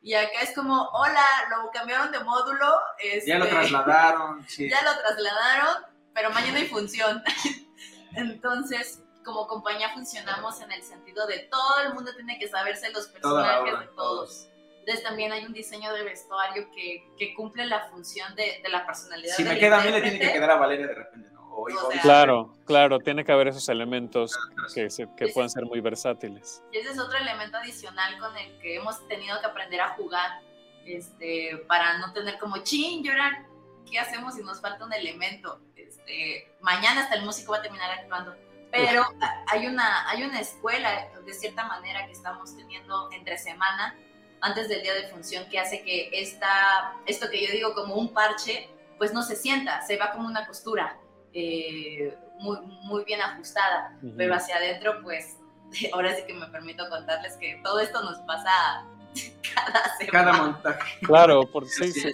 Y acá es como, hola, lo cambiaron de módulo. Ya lo este, trasladaron. Sí. ya lo trasladaron, pero mañana hay función. Entonces, como compañía funcionamos en el sentido de todo el mundo tiene que saberse los personajes obra, de todos. Entonces también hay un diseño de vestuario que, que cumple la función de, de la personalidad Si del me queda a mí, le tiene que quedar a Valeria de repente, ¿no? O Claro, claro, tiene que haber esos elementos que, se, que puedan ser muy versátiles. Ese es otro elemento adicional con el que hemos tenido que aprender a jugar, este, para no tener como, chin, llorar, ¿qué hacemos si nos falta un elemento? Este, mañana hasta el músico va a terminar actuando. Pero hay una, hay una escuela, de cierta manera, que estamos teniendo entre semana, antes del día de función, que hace que esta, esto que yo digo como un parche, pues no se sienta, se va como una costura eh, muy, muy bien ajustada, pero hacia adentro, pues ahora sí que me permito contarles que todo esto nos pasa cada semana. Cada montaje. Claro, por sí, sí,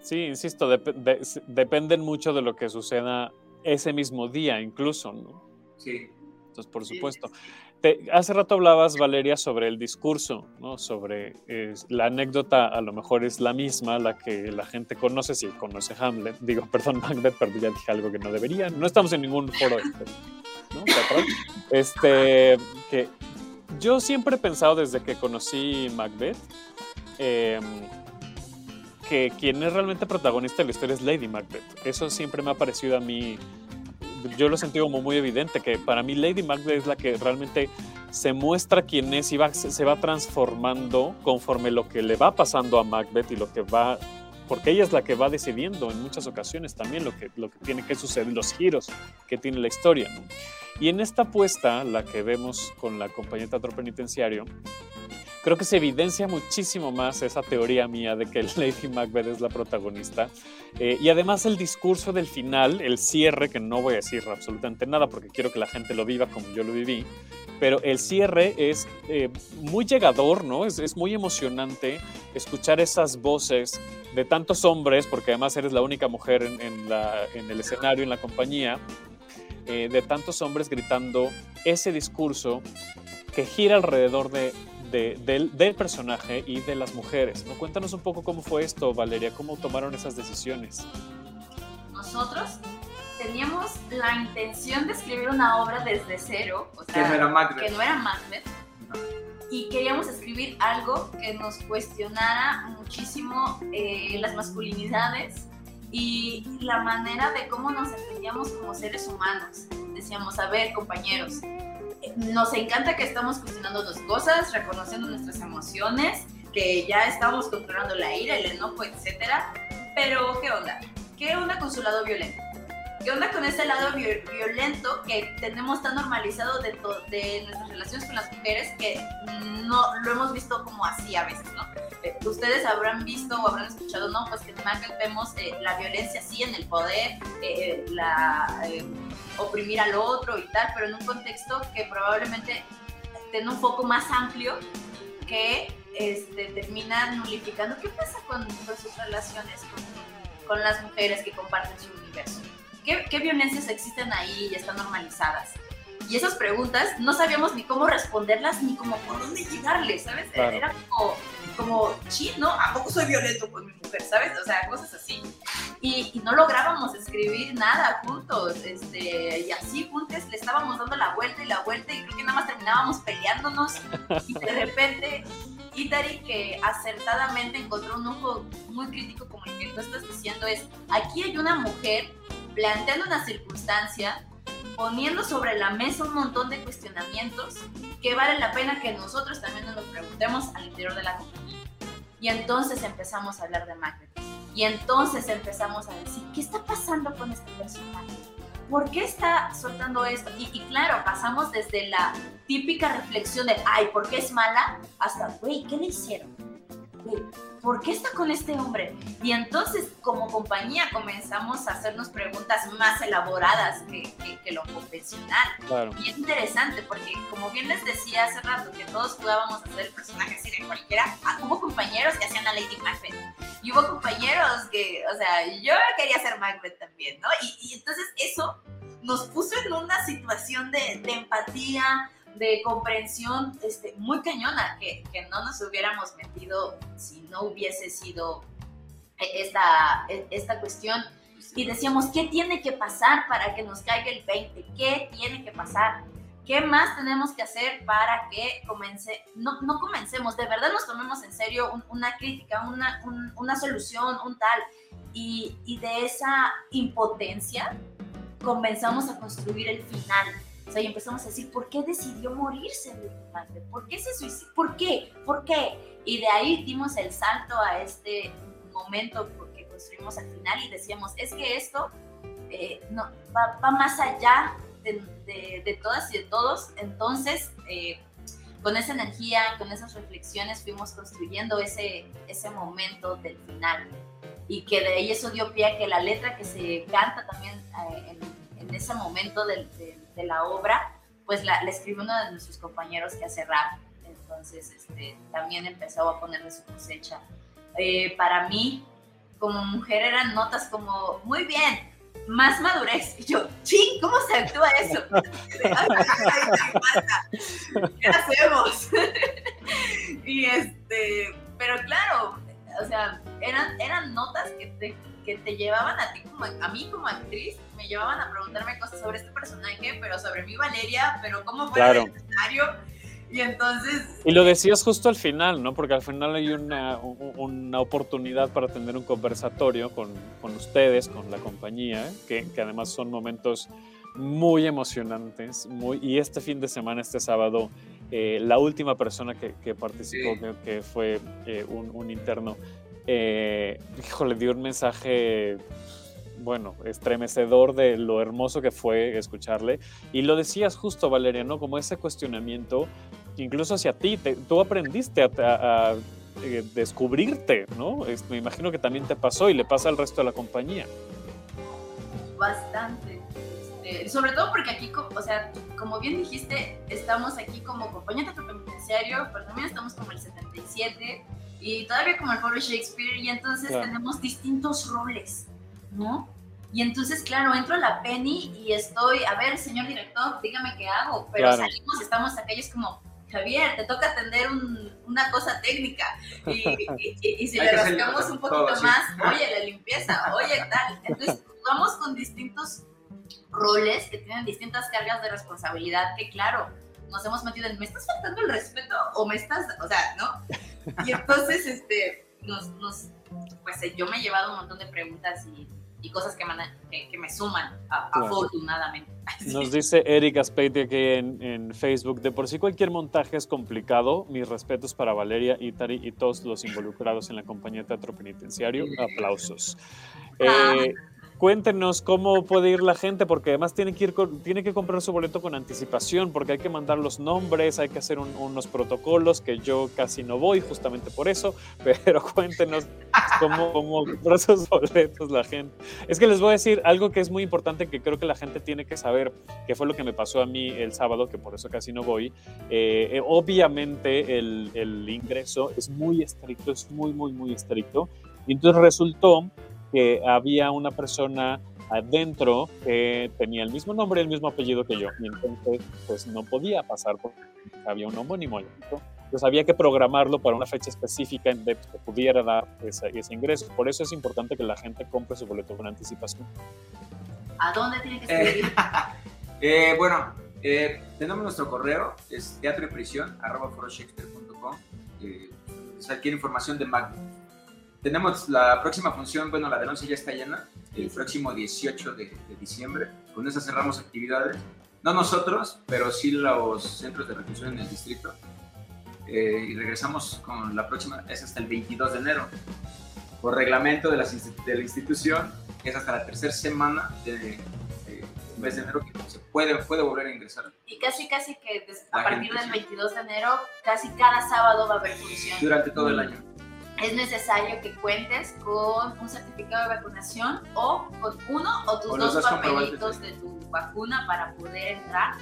sí, insisto, dependen mucho de lo que suceda ese mismo día, incluso, ¿no? Sí. Entonces, por supuesto hace rato hablabas, Valeria, sobre el discurso, ¿no? sobre la anécdota, a lo mejor es la misma, la que la gente conoce, si conoce Hamlet, digo, perdón, Macbeth, pero ya dije algo que no debería, no estamos en ningún foro, este, que yo siempre he pensado desde que conocí Macbeth, em, que quien es realmente protagonista de la historia es Lady Macbeth. Eso siempre me ha parecido a mí yo lo sentido como muy evidente, que para mí Lady Macbeth es la que realmente se muestra quién es y va, se va transformando conforme lo que le va pasando a Macbeth y lo que va, porque ella es la que va decidiendo en muchas ocasiones también lo que, lo que tiene que suceder, los giros que tiene la historia. Y en esta apuesta, la que vemos con la compañía de teatro penitenciario, creo que se evidencia muchísimo más esa teoría mía de que Lady Macbeth es la protagonista. Eh, y además el discurso del final, el cierre, que no voy a decir absolutamente nada porque quiero que la gente lo viva como yo lo viví, pero el cierre es eh, muy llegador, ¿no? Es, es, muy emocionante escuchar esas voces de tantos hombres, porque además eres la única mujer en, la, en el escenario, en la compañía, eh, de tantos hombres gritando ese discurso que gira alrededor de del, personaje y de las mujeres. ¿no? Cuéntanos un poco cómo fue esto, Valeria, cómo tomaron esas decisiones. Nosotros teníamos la intención de escribir una obra desde cero, o sea, que no era Macbeth. Que no era Macbeth y queríamos escribir algo que nos cuestionara muchísimo eh, las masculinidades y la manera de cómo nos entendíamos como seres humanos. Decíamos, a ver, compañeros, nos encanta que estamos cuestionándonos cosas, reconociendo nuestras emociones, que ya estamos controlando la ira, el enojo, etcétera. Pero, ¿qué onda? ¿Qué onda con su lado violento? ¿Qué onda con ese lado violento que tenemos tan normalizado de, de nuestras relaciones con las mujeres que no lo hemos visto como así a veces, ¿no? Eh, ustedes habrán visto o habrán escuchado, ¿no? Pues que en vemos eh, la violencia así en el poder, eh, la oprimir al otro y tal, pero en un contexto que probablemente tiene un foco más amplio que este, termina nulificando. ¿Qué pasa con, sus relaciones con, con las mujeres que comparten su universo? ¿Qué, violencias existen ahí y están normalizadas? Y esas preguntas no sabíamos ni cómo responderlas ni cómo por dónde llegarles, ¿sabes? Era como, como, ¿no? ¿A poco soy violento con mi mujer, ¿sabes? O sea, cosas así. Y, y, no lográbamos escribir nada juntos, este, y así juntos le estábamos dando la vuelta y la vuelta y creo que nada más terminábamos peleándonos y de repente Itari que acertadamente encontró un ojo muy crítico como el que tú estás diciendo es, aquí hay una mujer planteando una circunstancia, poniendo sobre la mesa un montón de cuestionamientos que vale la pena que nosotros también nos lo preguntemos al interior de la compañía. Y entonces empezamos a hablar de Macbeth. Y entonces empezamos a decir, ¿qué está pasando con este personaje? ¿Por qué está soltando esto? Y, y claro, pasamos desde la típica reflexión de, ay, ¿por qué es mala? Hasta, güey, ¿qué le hicieron? ¿Por qué está con este hombre? Y entonces como compañía comenzamos a hacernos preguntas más elaboradas que, lo convencional. Y es interesante porque como bien les decía hace rato que todos jugábamos a ser el personaje así de cualquiera, ah, hubo compañeros que hacían a Lady Macbeth. Y hubo compañeros que, o sea, yo quería ser Macbeth también, ¿no? Y, entonces eso nos puso en una situación de, de empatía, de comprensión este, muy cañona que, que, no nos hubiéramos metido si no hubiese sido esta, esta cuestión. Y decíamos, ¿qué tiene que pasar para que nos caiga el 20? ¿Qué tiene que pasar? ¿Qué más tenemos que hacer para que comence, no, no comencemos, de verdad nos tomemos en serio una crítica, una, una solución, un tal? Y, y de esa impotencia comenzamos a construir el final. O sea, y empezamos a decir, ¿por qué decidió morirse madre? ¿Por qué se suicidó? ¿Por qué? ¿Por qué? Y de ahí dimos el salto a este momento porque construimos al final y decíamos, es que esto eh, no, va, va, más allá de, de, de, todas y de todos. Entonces, eh, con esa energía, con esas reflexiones, fuimos construyendo ese, ese momento del final. Y que de ahí eso dio pie a que la letra que se canta también eh, en, en, ese momento de, de, de, la obra, pues la, la, escribió uno de nuestros compañeros que hace rap. Entonces, este, también empezó a ponerle su cosecha. Eh, para mí, como mujer, eran notas como, muy bien, más madurez. Y yo, ching, ¿cómo se actúa eso? ¿Qué hacemos? y este, pero claro, o sea, eran, eran notas que te, que te llevaban a ti como, a mí como actriz, me llevaban a preguntarme cosas sobre este personaje, pero sobre mi Valeria, pero cómo fue claro. el escenario. Y entonces... Y lo decías justo al final, ¿no? Porque al final hay una, una oportunidad para tener un conversatorio con, con ustedes, con la compañía, que, que, además son momentos muy emocionantes. Muy, y este fin de semana, este sábado, eh, la última persona que, que participó, sí. que fue eh, un, un, interno, eh, híjole, dio un mensaje bueno, estremecedor de lo hermoso que fue escucharle. Y lo decías justo, Valeria, ¿no? Como ese cuestionamiento, incluso hacia ti, te, tú aprendiste a, a, a eh, descubrirte, ¿no? Es, me imagino que también te pasó y le pasa al resto de la compañía. Bastante. Este, sobre todo porque aquí, o sea, como bien dijiste, estamos aquí como compañía penitenciario, pero también estamos como el 77 y todavía como el pueblo Shakespeare y entonces claro. tenemos distintos roles. ¿no? Y entonces, claro, entro a la Penny y estoy, a ver, señor director, dígame qué hago, pero claro. salimos, estamos acá y es como, Javier, te toca atender un, una cosa técnica y, y, y, y si le rascamos un poquito todo, más, sí. oye, la limpieza, oye, tal. Entonces, jugamos con distintos roles que tienen distintas cargas de responsabilidad que, claro, nos hemos metido en, ¿me estás faltando el respeto o me estás, o sea, ¿no? Y entonces, este, nos, nos pues yo me he llevado un montón de preguntas y y cosas que, man, que, que me suman, a, claro. afortunadamente. Nos dice Eric Aspeiti aquí en, en, Facebook, de por sí cualquier montaje es complicado, mis respetos para Valeria, Itari y todos los involucrados en la compañía teatro penitenciario, aplausos. Ah. Eh, cuéntenos cómo puede ir la gente, porque además tiene que, ir con, tiene que comprar su boleto con anticipación, porque hay que mandar los nombres, hay que hacer un, unos protocolos, que yo casi no voy justamente por eso, pero cuéntenos cómo, cómo esos boletos la gente. Es que les voy a decir algo que es muy importante, que creo que la gente tiene que saber, que fue lo que me pasó a mí el sábado, que por eso casi no voy. Eh, eh, obviamente el, el ingreso es muy estricto, es muy, muy, muy estricto. Y entonces resultó que había una persona adentro que tenía el mismo nombre y el mismo apellido que yo. Y entonces, pues no podía pasar porque había un homónimo. Entonces había que programarlo para una fecha específica en que pudiera dar ese, ese, ingreso. Por eso es importante que la gente compre su boleto con anticipación. ¿A dónde tiene que escribir? Eh, eh, bueno, eh, tenemos nuestro correo, es teatro y prisión, arroba foroshakespeare.com. Eh, quiere información de Magnum tenemos la próxima función, bueno, la de 11 ya está llena, el próximo 18 de, de, diciembre. Con esa cerramos actividades. No nosotros, pero sí los centros de reclusión en el distrito. Eh, y regresamos con la próxima, es hasta el 22 de enero. Por reglamento de, las, de la institución, es hasta la tercera semana de, mes de enero que se puede, puede volver a ingresar. Y casi, casi que a partir del 22 de enero, casi cada sábado va a haber función. Durante todo el año es necesario que cuentes con un certificado de vacunación o con uno o tus o dos, dos papelitos de tu vacuna para poder entrar.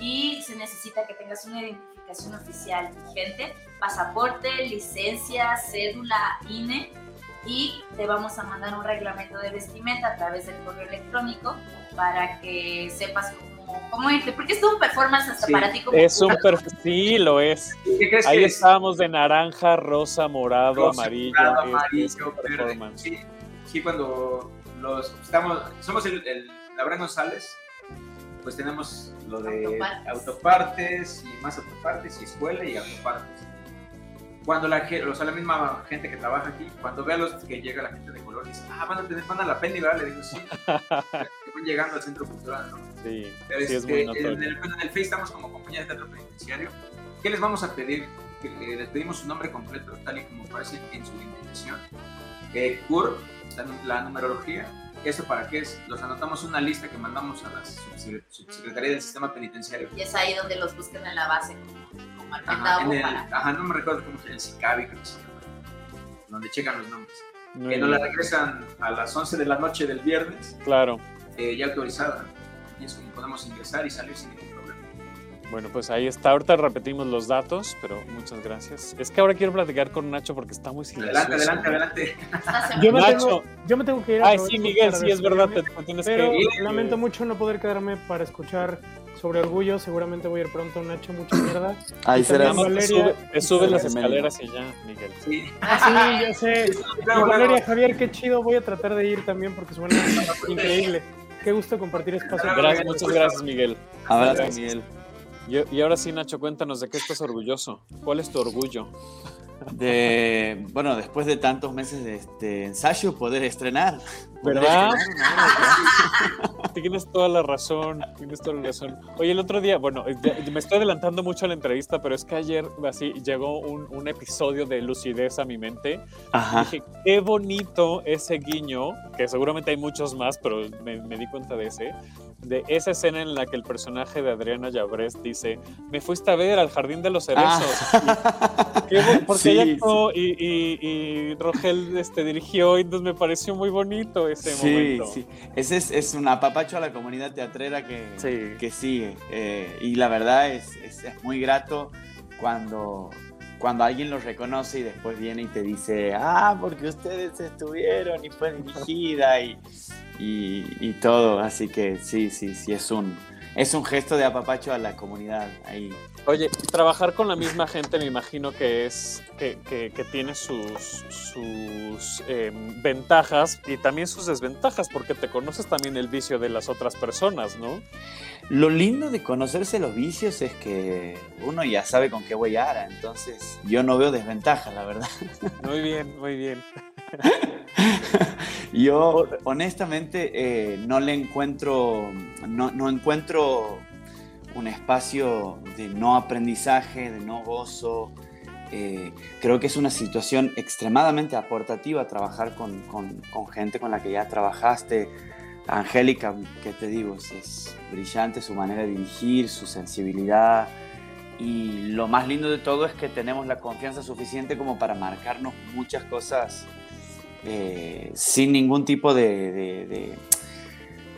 Y se necesita que tengas una identificación oficial vigente, pasaporte, licencia, cédula, INE y te vamos a mandar un reglamento de vestimenta a través del correo electrónico para que sepas cómo, cómo irte, porque es un performance hasta sí, para ti como es un performance, sí lo es. Ahí estábamos de naranja, rosa, morado, rosa, amarillo, morado, amarillo verde. Sí, sí, cuando los estamos, somos el, el Abraham González, pues tenemos lo de autopartes. autopartes y más autopartes y escuela y autopartes. cuando la, ge- o sea, la misma gente que trabaja aquí, cuando ve a los que llega la gente de color, dice, ah, van a, tener, van a la Penny, ¿verdad? Le digo, sí. que van llegando al centro cultural, ¿no? Sí, Pero sí es este, muy en, notorio. el, en el Face estamos como compañía de teatro penitenciario. ¿Qué les vamos a pedir? Que eh, les pedimos su nombre completo, tal y como aparece en su invitación. Eh, CUR, la, numerología. ¿Eso para qué es? Los anotamos en una lista que mandamos a la subsecre- subsecretaría del sistema penitenciario. Y es ahí donde los buscan en la base, como, Ajá, en el- para. ajá, no me recuerdo cómo se llama, el SICABI, creo que se llama, donde checan los nombres. Muy Que nos la regresan a las 11 de la noche del viernes, Claro. eh, ya autorizada. Y es como podemos ingresar y salir sin ningún problema. Bueno, pues ahí está. Ahorita repetimos los datos, pero muchas gracias. Es que ahora quiero platicar con Nacho porque está muy silencioso. Adelante, adelante, adelante. Yo me, Nacho. tengo, yo me tengo que ir. Ay, aprovecho sí, Miguel, sí, es verdad, despedirme, te- te tienes pero que ir. lamento mucho no poder quedarme para escuchar sobre orgullo. Seguramente voy a ir pronto, Nacho, mucha mierda. Ahí será. te sube- te las escaleras y ya, Miguel. Sí. Ah, sí, ya sé. Y Valeria. Javier, qué chido. Voy a tratar de ir también porque suena increíble. Qué gusto compartir espacio. Gracias, muchas gracias, Miguel. Abrazo, Gracias. Miguel. Y, y ahora sí, Nacho, cuéntanos de qué estás orgulloso. ¿Cuál es tu orgullo? De, bueno, después de tantos meses de este ensayo, poder estrenar. ¿Verdad? obra, Tienes toda la razón, tienes toda la razón. Oye, el otro día, bueno, ya- me estoy adelantando mucho a la entrevista, pero es que ayer así llegó un, un episodio de lucidez a mi mente. Ajá. Dije, qué bonito ese guiño, que seguramente hay muchos más, pero me, me di cuenta de ese, de esa escena en la que el personaje de Adriana Llabrés dice, me fuiste a ver al Jardín de los Cerezos. Y- qué porque Sí, ella actuó y, y, y Rogel este, dirigió, y entonces me pareció muy bonito ese Sí, momento. sí. Ese es, es un apapacho a la comunidad teatrera que, Sí. que sigue. Eh, y la verdad es, es- es muy grato cuando, cuando alguien lo reconoce y después viene y te dice, ah, porque ustedes estuvieron y fue dirigida y, y, y todo. Así que sí, sí, sí, es un, es un gesto de apapacho a la comunidad ahí. Oye, trabajar con la misma gente me imagino que es que, que- que tiene sus, sus eh, ventajas y también sus desventajas, porque te conoces también el vicio de las otras personas, ¿no? Lo lindo de conocerse los vicios es que uno ya sabe con qué huellara, entonces yo no veo desventajas, la verdad. Muy bien, muy bien. Yo honestamente eh, no le encuentro, no, encuentro un espacio de no aprendizaje, de no gozo. Eh, creo que es una situación extremadamente aportativa trabajar con, gente con la que ya trabajaste. Angélica, que te digo, es brillante su manera de dirigir, su sensibilidad. Y lo más lindo de todo es que tenemos la confianza suficiente como para marcarnos muchas cosas eh, sin ningún tipo de, de, de-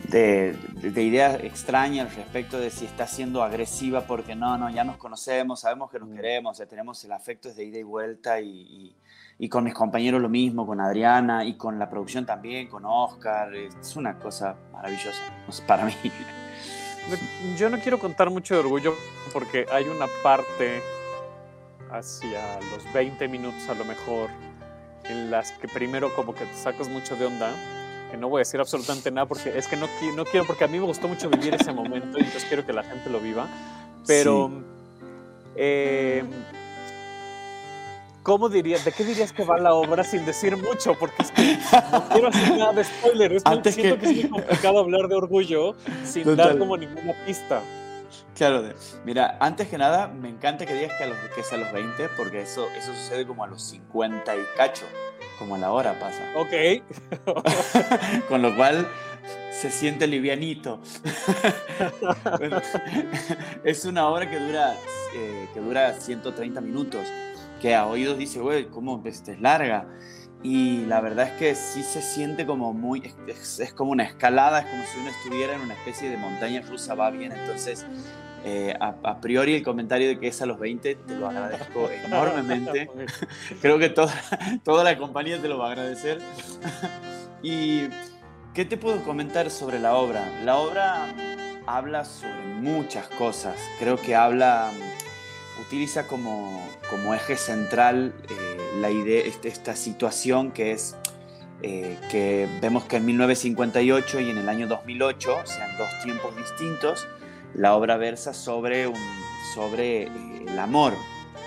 de- de- de idea extraña al respecto de si está siendo agresiva, porque no, no, ya nos conocemos, sabemos que nos queremos, ya tenemos el afecto de ida y vuelta y, y- y con mis compañeros lo mismo, con Adriana y con la producción también, con Oscar, es una cosa maravillosa para mí. Yo no quiero contar mucho de orgullo porque hay una parte hacia los 20 minutos a lo mejor en las que primero como que te sacas mucho de onda, que no voy a decir absolutamente nada porque es que no, no quiero, porque a mí me gustó mucho vivir ese momento y entonces quiero que la gente lo viva, pero eh, ¿cómo dirías, de qué dirías que va la obra sin decir mucho? Porque es que no quiero hacer nada de spoiler, es muy, Antes siento que- que... es muy complicado hablar de orgullo sin dar como ninguna pista. Claro, de- mira, antes que nada, me encanta que digas que, a los, que es a los 20, porque eso, eso sucede como a los 50 y cacho, como a la hora pasa. Ok. Con lo cual se siente livianito. Bueno, es una obra que dura, eh, que dura 130 minutos, que a oídos dice, güey, ¿cómo este, es larga? Y la verdad es que sí se siente como muy, es, es- como una escalada, es como si uno estuviera en una especie de montaña rusa, va bien. Entonces, eh, a, a priori el comentario de que es a los 20, te lo agradezco enormemente. Creo que toda, toda la compañía te lo va a agradecer. y, ¿qué te puedo comentar sobre la obra? La obra habla sobre muchas cosas. Creo que habla, utiliza como, como eje central eh, la idea, este- esta situación que es eh, que vemos que en 1958 y en el año 2008, o sea, en dos tiempos distintos, la obra versa sobre, sobre eh, el amor.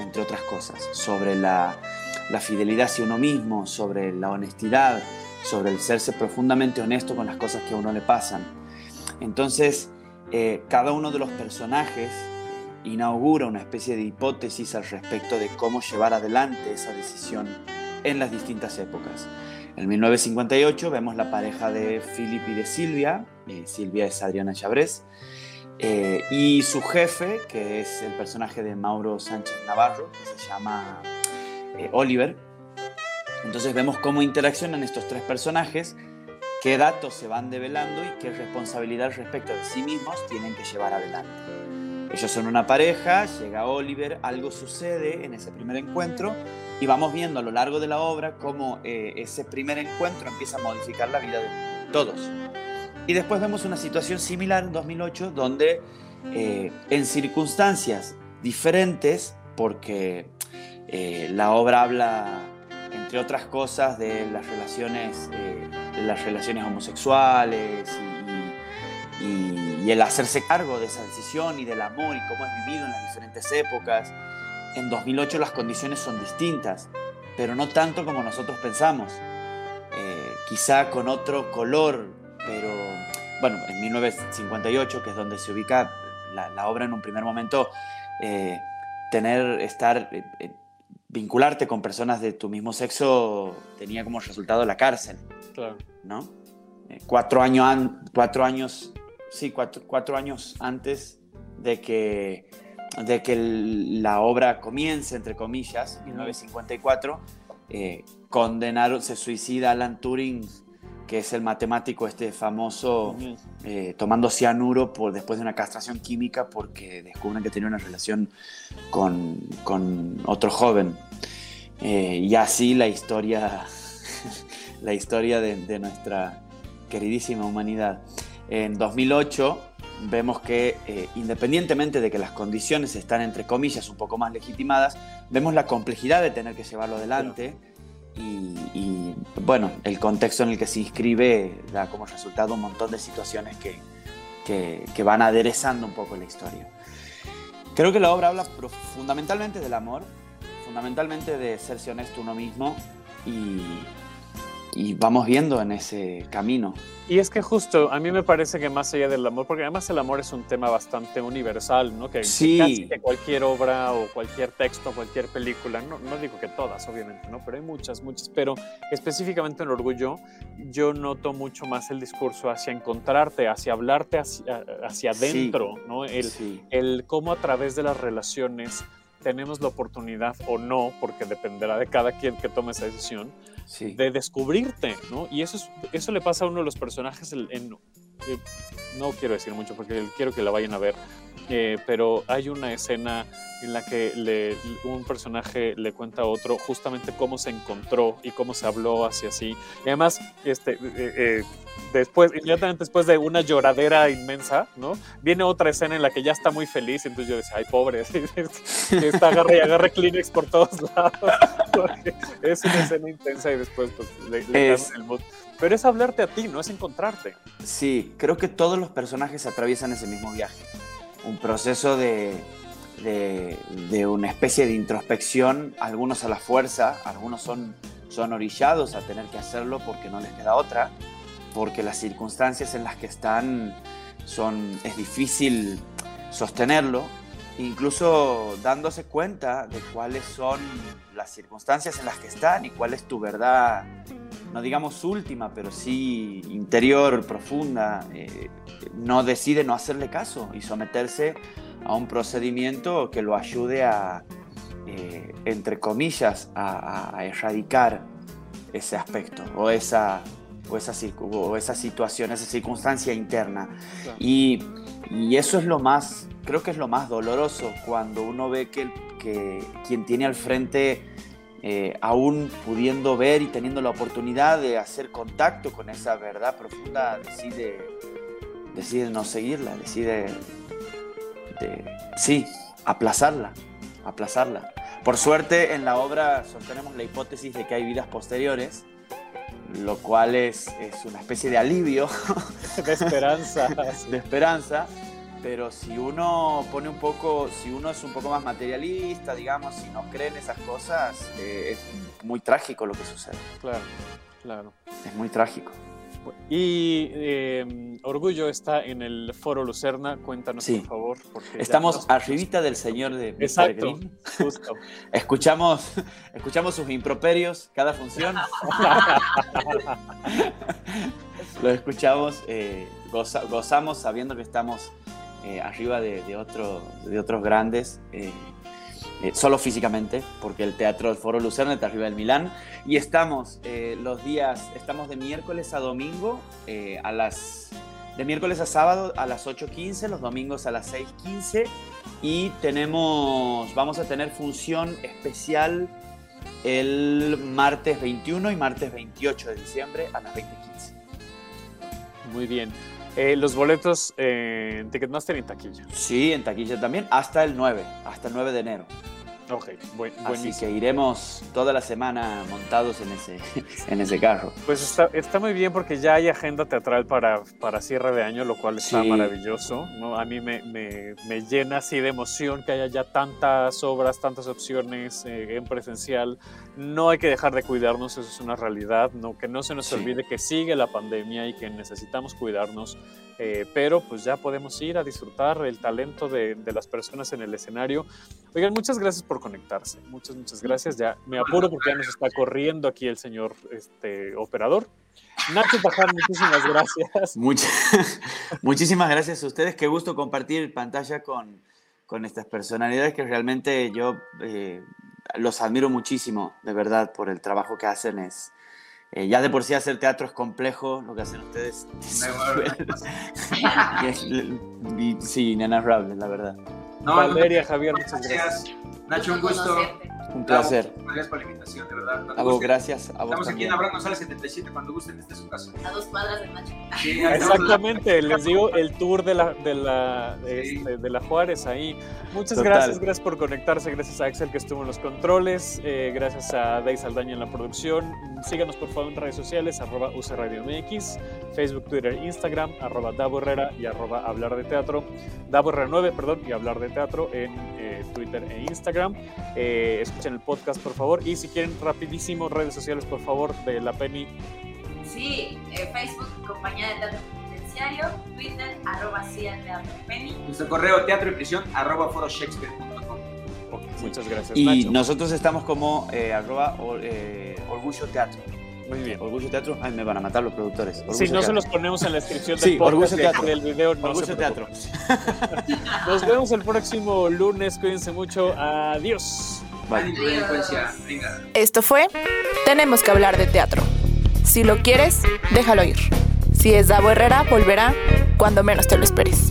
entre otras cosas, sobre la, la fidelidad hacia uno mismo, sobre la honestidad, sobre el serse profundamente honesto con las cosas que a uno le pasan. Entonces, cada uno de los personajes inaugura una especie de hipótesis al respecto de cómo llevar adelante esa decisión en las distintas épocas. En 1958 vemos la pareja de Philip y de Silvia, eh, Silvia es Adriana Chabrés, eh, y su jefe, que es el personaje de Mauro Sánchez Navarro, que se llama eh, Oliver. Entonces vemos cómo interaccionan estos tres personajes, qué datos se van develando y qué responsabilidad respecto de sí mismos tienen que llevar adelante. Ellos son una pareja, llega Oliver, algo sucede en ese primer encuentro y vamos viendo a lo largo de la obra cómo eh, ese primer encuentro empieza a modificar la vida de todos. Y después vemos una situación similar en 2008 donde eh, en circunstancias diferentes, porque eh, la obra habla, entre otras cosas, de las relaciones, las relaciones homosexuales y, el hacerse cargo de esa decisión y del amor y cómo es vivido en las diferentes épocas. En 2008 las condiciones son distintas, pero no tanto como nosotros pensamos. Eh, quizá con otro color, pero bueno, en 1958, que es donde se ubica la, obra en un primer momento, eh, tener, estar, eh, vincularte con personas de tu mismo sexo tenía como resultado la cárcel. Claro. ¿No? cuatro, años cuatro años sí, cuatro, años antes de que, de que la obra comience, entre comillas, 1954, eh, condenaron, se suicida Alan Turing, que es el matemático este famoso, eh, tomando cianuro por, después de una castración química porque descubren que tenía una relación con, con otro joven. Eh, y así la historia, la historia de, de nuestra queridísima humanidad. En 2008 vemos que eh, independientemente de que las condiciones están entre comillas un poco más legitimadas, vemos la complejidad de tener que llevarlo adelante y, bueno, el contexto en el que se inscribe da como resultado un montón de situaciones que, que, van aderezando un poco la historia. Creo que la obra habla fundamentalmente del amor, fundamentalmente de serse honesto uno mismo y, y vamos viendo en ese camino. Y es que justo a mí me parece que más allá del amor, porque además el amor es un tema bastante universal, ¿no? Que casi que cualquier obra o cualquier texto, cualquier película, no, no digo que todas, obviamente, ¿no? Pero hay muchas, muchas, pero específicamente en Orgullo yo noto mucho más el discurso hacia encontrarte, hacia hablarte hacia, hacia adentro, ¿no? El, el cómo a través de las relaciones tenemos la oportunidad o no, porque dependerá de cada quien que tome esa decisión, de descubrirte, ¿no? Y eso, es, eso le pasa a uno de los personajes en, eh, no quiero decir mucho porque quiero que la vayan a ver, eh, pero hay una escena en la que le, un personaje le cuenta a otro justamente cómo se encontró y cómo se habló hacia sí. Y además, este, eh, después, inmediatamente después de una lloradera inmensa, ¿no? Viene otra escena en la que ya está muy feliz, entonces yo decía, ay, pobre, está agarre y agarre Kleenex por todos lados. es una escena intensa y después pues, le, el mood. Pero es hablarte a ti, no es encontrarte. Sí, creo que todos los personajes atraviesan ese mismo viaje. Un proceso de, de, una especie de introspección, algunos a la fuerza, algunos son, son orillados a tener que hacerlo porque no les queda otra, porque las circunstancias en las que están son, es difícil sostenerlo, incluso dándose cuenta de cuáles son las circunstancias en las que están y cuál es tu verdad, no digamos última, pero sí interior, profunda, eh, no decide no hacerle caso y someterse a un procedimiento que lo ayude a, eh, entre comillas, a, erradicar ese aspecto o esa, o esa, o esa situación, esa circunstancia interna. Y, y, eso es lo más, creo que es lo más doloroso cuando uno ve que, que quien tiene al frente, eh, aún pudiendo ver y teniendo la oportunidad de hacer contacto con esa verdad profunda, decide, decide no seguirla, decide sí, aplazarla, aplazarla. Por suerte en la obra sostenemos la hipótesis de que hay vidas posteriores, lo cual es, es una especie de alivio. De esperanza. de esperanza. Pero si uno pone un poco, si uno es un poco más materialista, digamos, si no cree en esas cosas, eh, es muy trágico lo que sucede. Claro, claro. Es muy trágico. Y eh, Orgullo está en el Foro Lucerna. Cuéntanos, Sí. por favor. porque Estamos nos- arribita del señor de. Exacto, justo. Escuchamos, escuchamos sus improperios cada función. Lo escuchamos, eh, goza- gozamos sabiendo que estamos eh, arriba de, de de otros grandes, eh, eh, solo físicamente, porque el Teatro del Foro Lucerna está arriba del Milán. Y estamos los días, estamos de miércoles a domingo a las... De miércoles a sábado a las 8.15, los domingos a las 6.15 y tenemos, vamos a tener función especial el martes 21 y martes 28 de diciembre a las 20.15. Muy bien. Eh, los boletos eh, en Ticketmaster y en taquilla. Sí, en taquilla también, hasta el 9, hasta el 9 de enero. Ok, buen, Así buenísimo. que iremos toda la semana montados en ese, en ese carro. Pues está, está muy bien porque ya hay agenda teatral para, para cierre de año, lo cual está Sí. maravilloso. ¿no? A mí me, me- me llena así de emoción que haya ya tantas obras, tantas opciones eh, en presencial. No hay que dejar de cuidarnos, eso es una realidad. ¿no? Que no se nos Sí. olvide que sigue la pandemia y que necesitamos cuidarnos. Eh, pero pues ya podemos ir a disfrutar el talento de, de las personas en el escenario. Oigan, muchas gracias por conectarse. Muchas, muchas gracias. Ya me apuro porque ya nos está corriendo aquí el señor este, operador. Nacho Pajar, muchísimas gracias. Mucha- muchísimas gracias a ustedes. Qué gusto compartir pantalla con, con estas personalidades que realmente yo eh, los admiro muchísimo, de verdad, por el trabajo que hacen. Es, eh, ya de por sí hacer teatro es complejo, lo que hacen ustedes sí, inenarrable, la verdad. No, Valeria, no, Javier, muchas gracias. Nacho, un gusto. Un placer. Gracias por la invitación, de verdad. Cuando A vos, gusten. gracias. A vos Estamos aquí también. en Abraham González 77, cuando gusten, este es su casa. A dos cuadras del Nacho. Sí. Exactamente, les digo el tour de la, de la, este, de la Juárez ahí. Muchas Total. gracias, gracias por conectarse, gracias a Axel que estuvo en los controles, eh, gracias a Day Saldaña en la producción. Síganos por favor en redes sociales, arroba UC Radio MX, Facebook, Twitter, Instagram, arroba Davo Herrera y arroba Hablar de Teatro, Davo Herrera 9, perdón, y Hablar de Teatro en eh, Twitter e Instagram. Eh, escuchen el podcast por favor y si quieren rapidísimo redes sociales por favor de la Penny Sí, eh, Facebook, Compañía de Teatro Penitenciario, Twitter, arroba Teatro Penny. Nuestro correo teatro y prisión arroba foroshakespeare.com. Muchas gracias, Y Nacho. nosotros estamos como eh, arroba eh, Orgullo Teatro. Muy bien. Orgullo Teatro. Ay, me van a matar los productores. Orgullo Si no se los ponemos en la descripción del Sí, podcast Teatro. del video, no Orgullo se Teatro. Nos vemos el próximo lunes. Cuídense mucho. Adiós. Venga. Esto fue Tenemos que hablar de teatro. Si lo quieres, déjalo ir. Si es Davo Herrera, volverá cuando menos te lo esperes.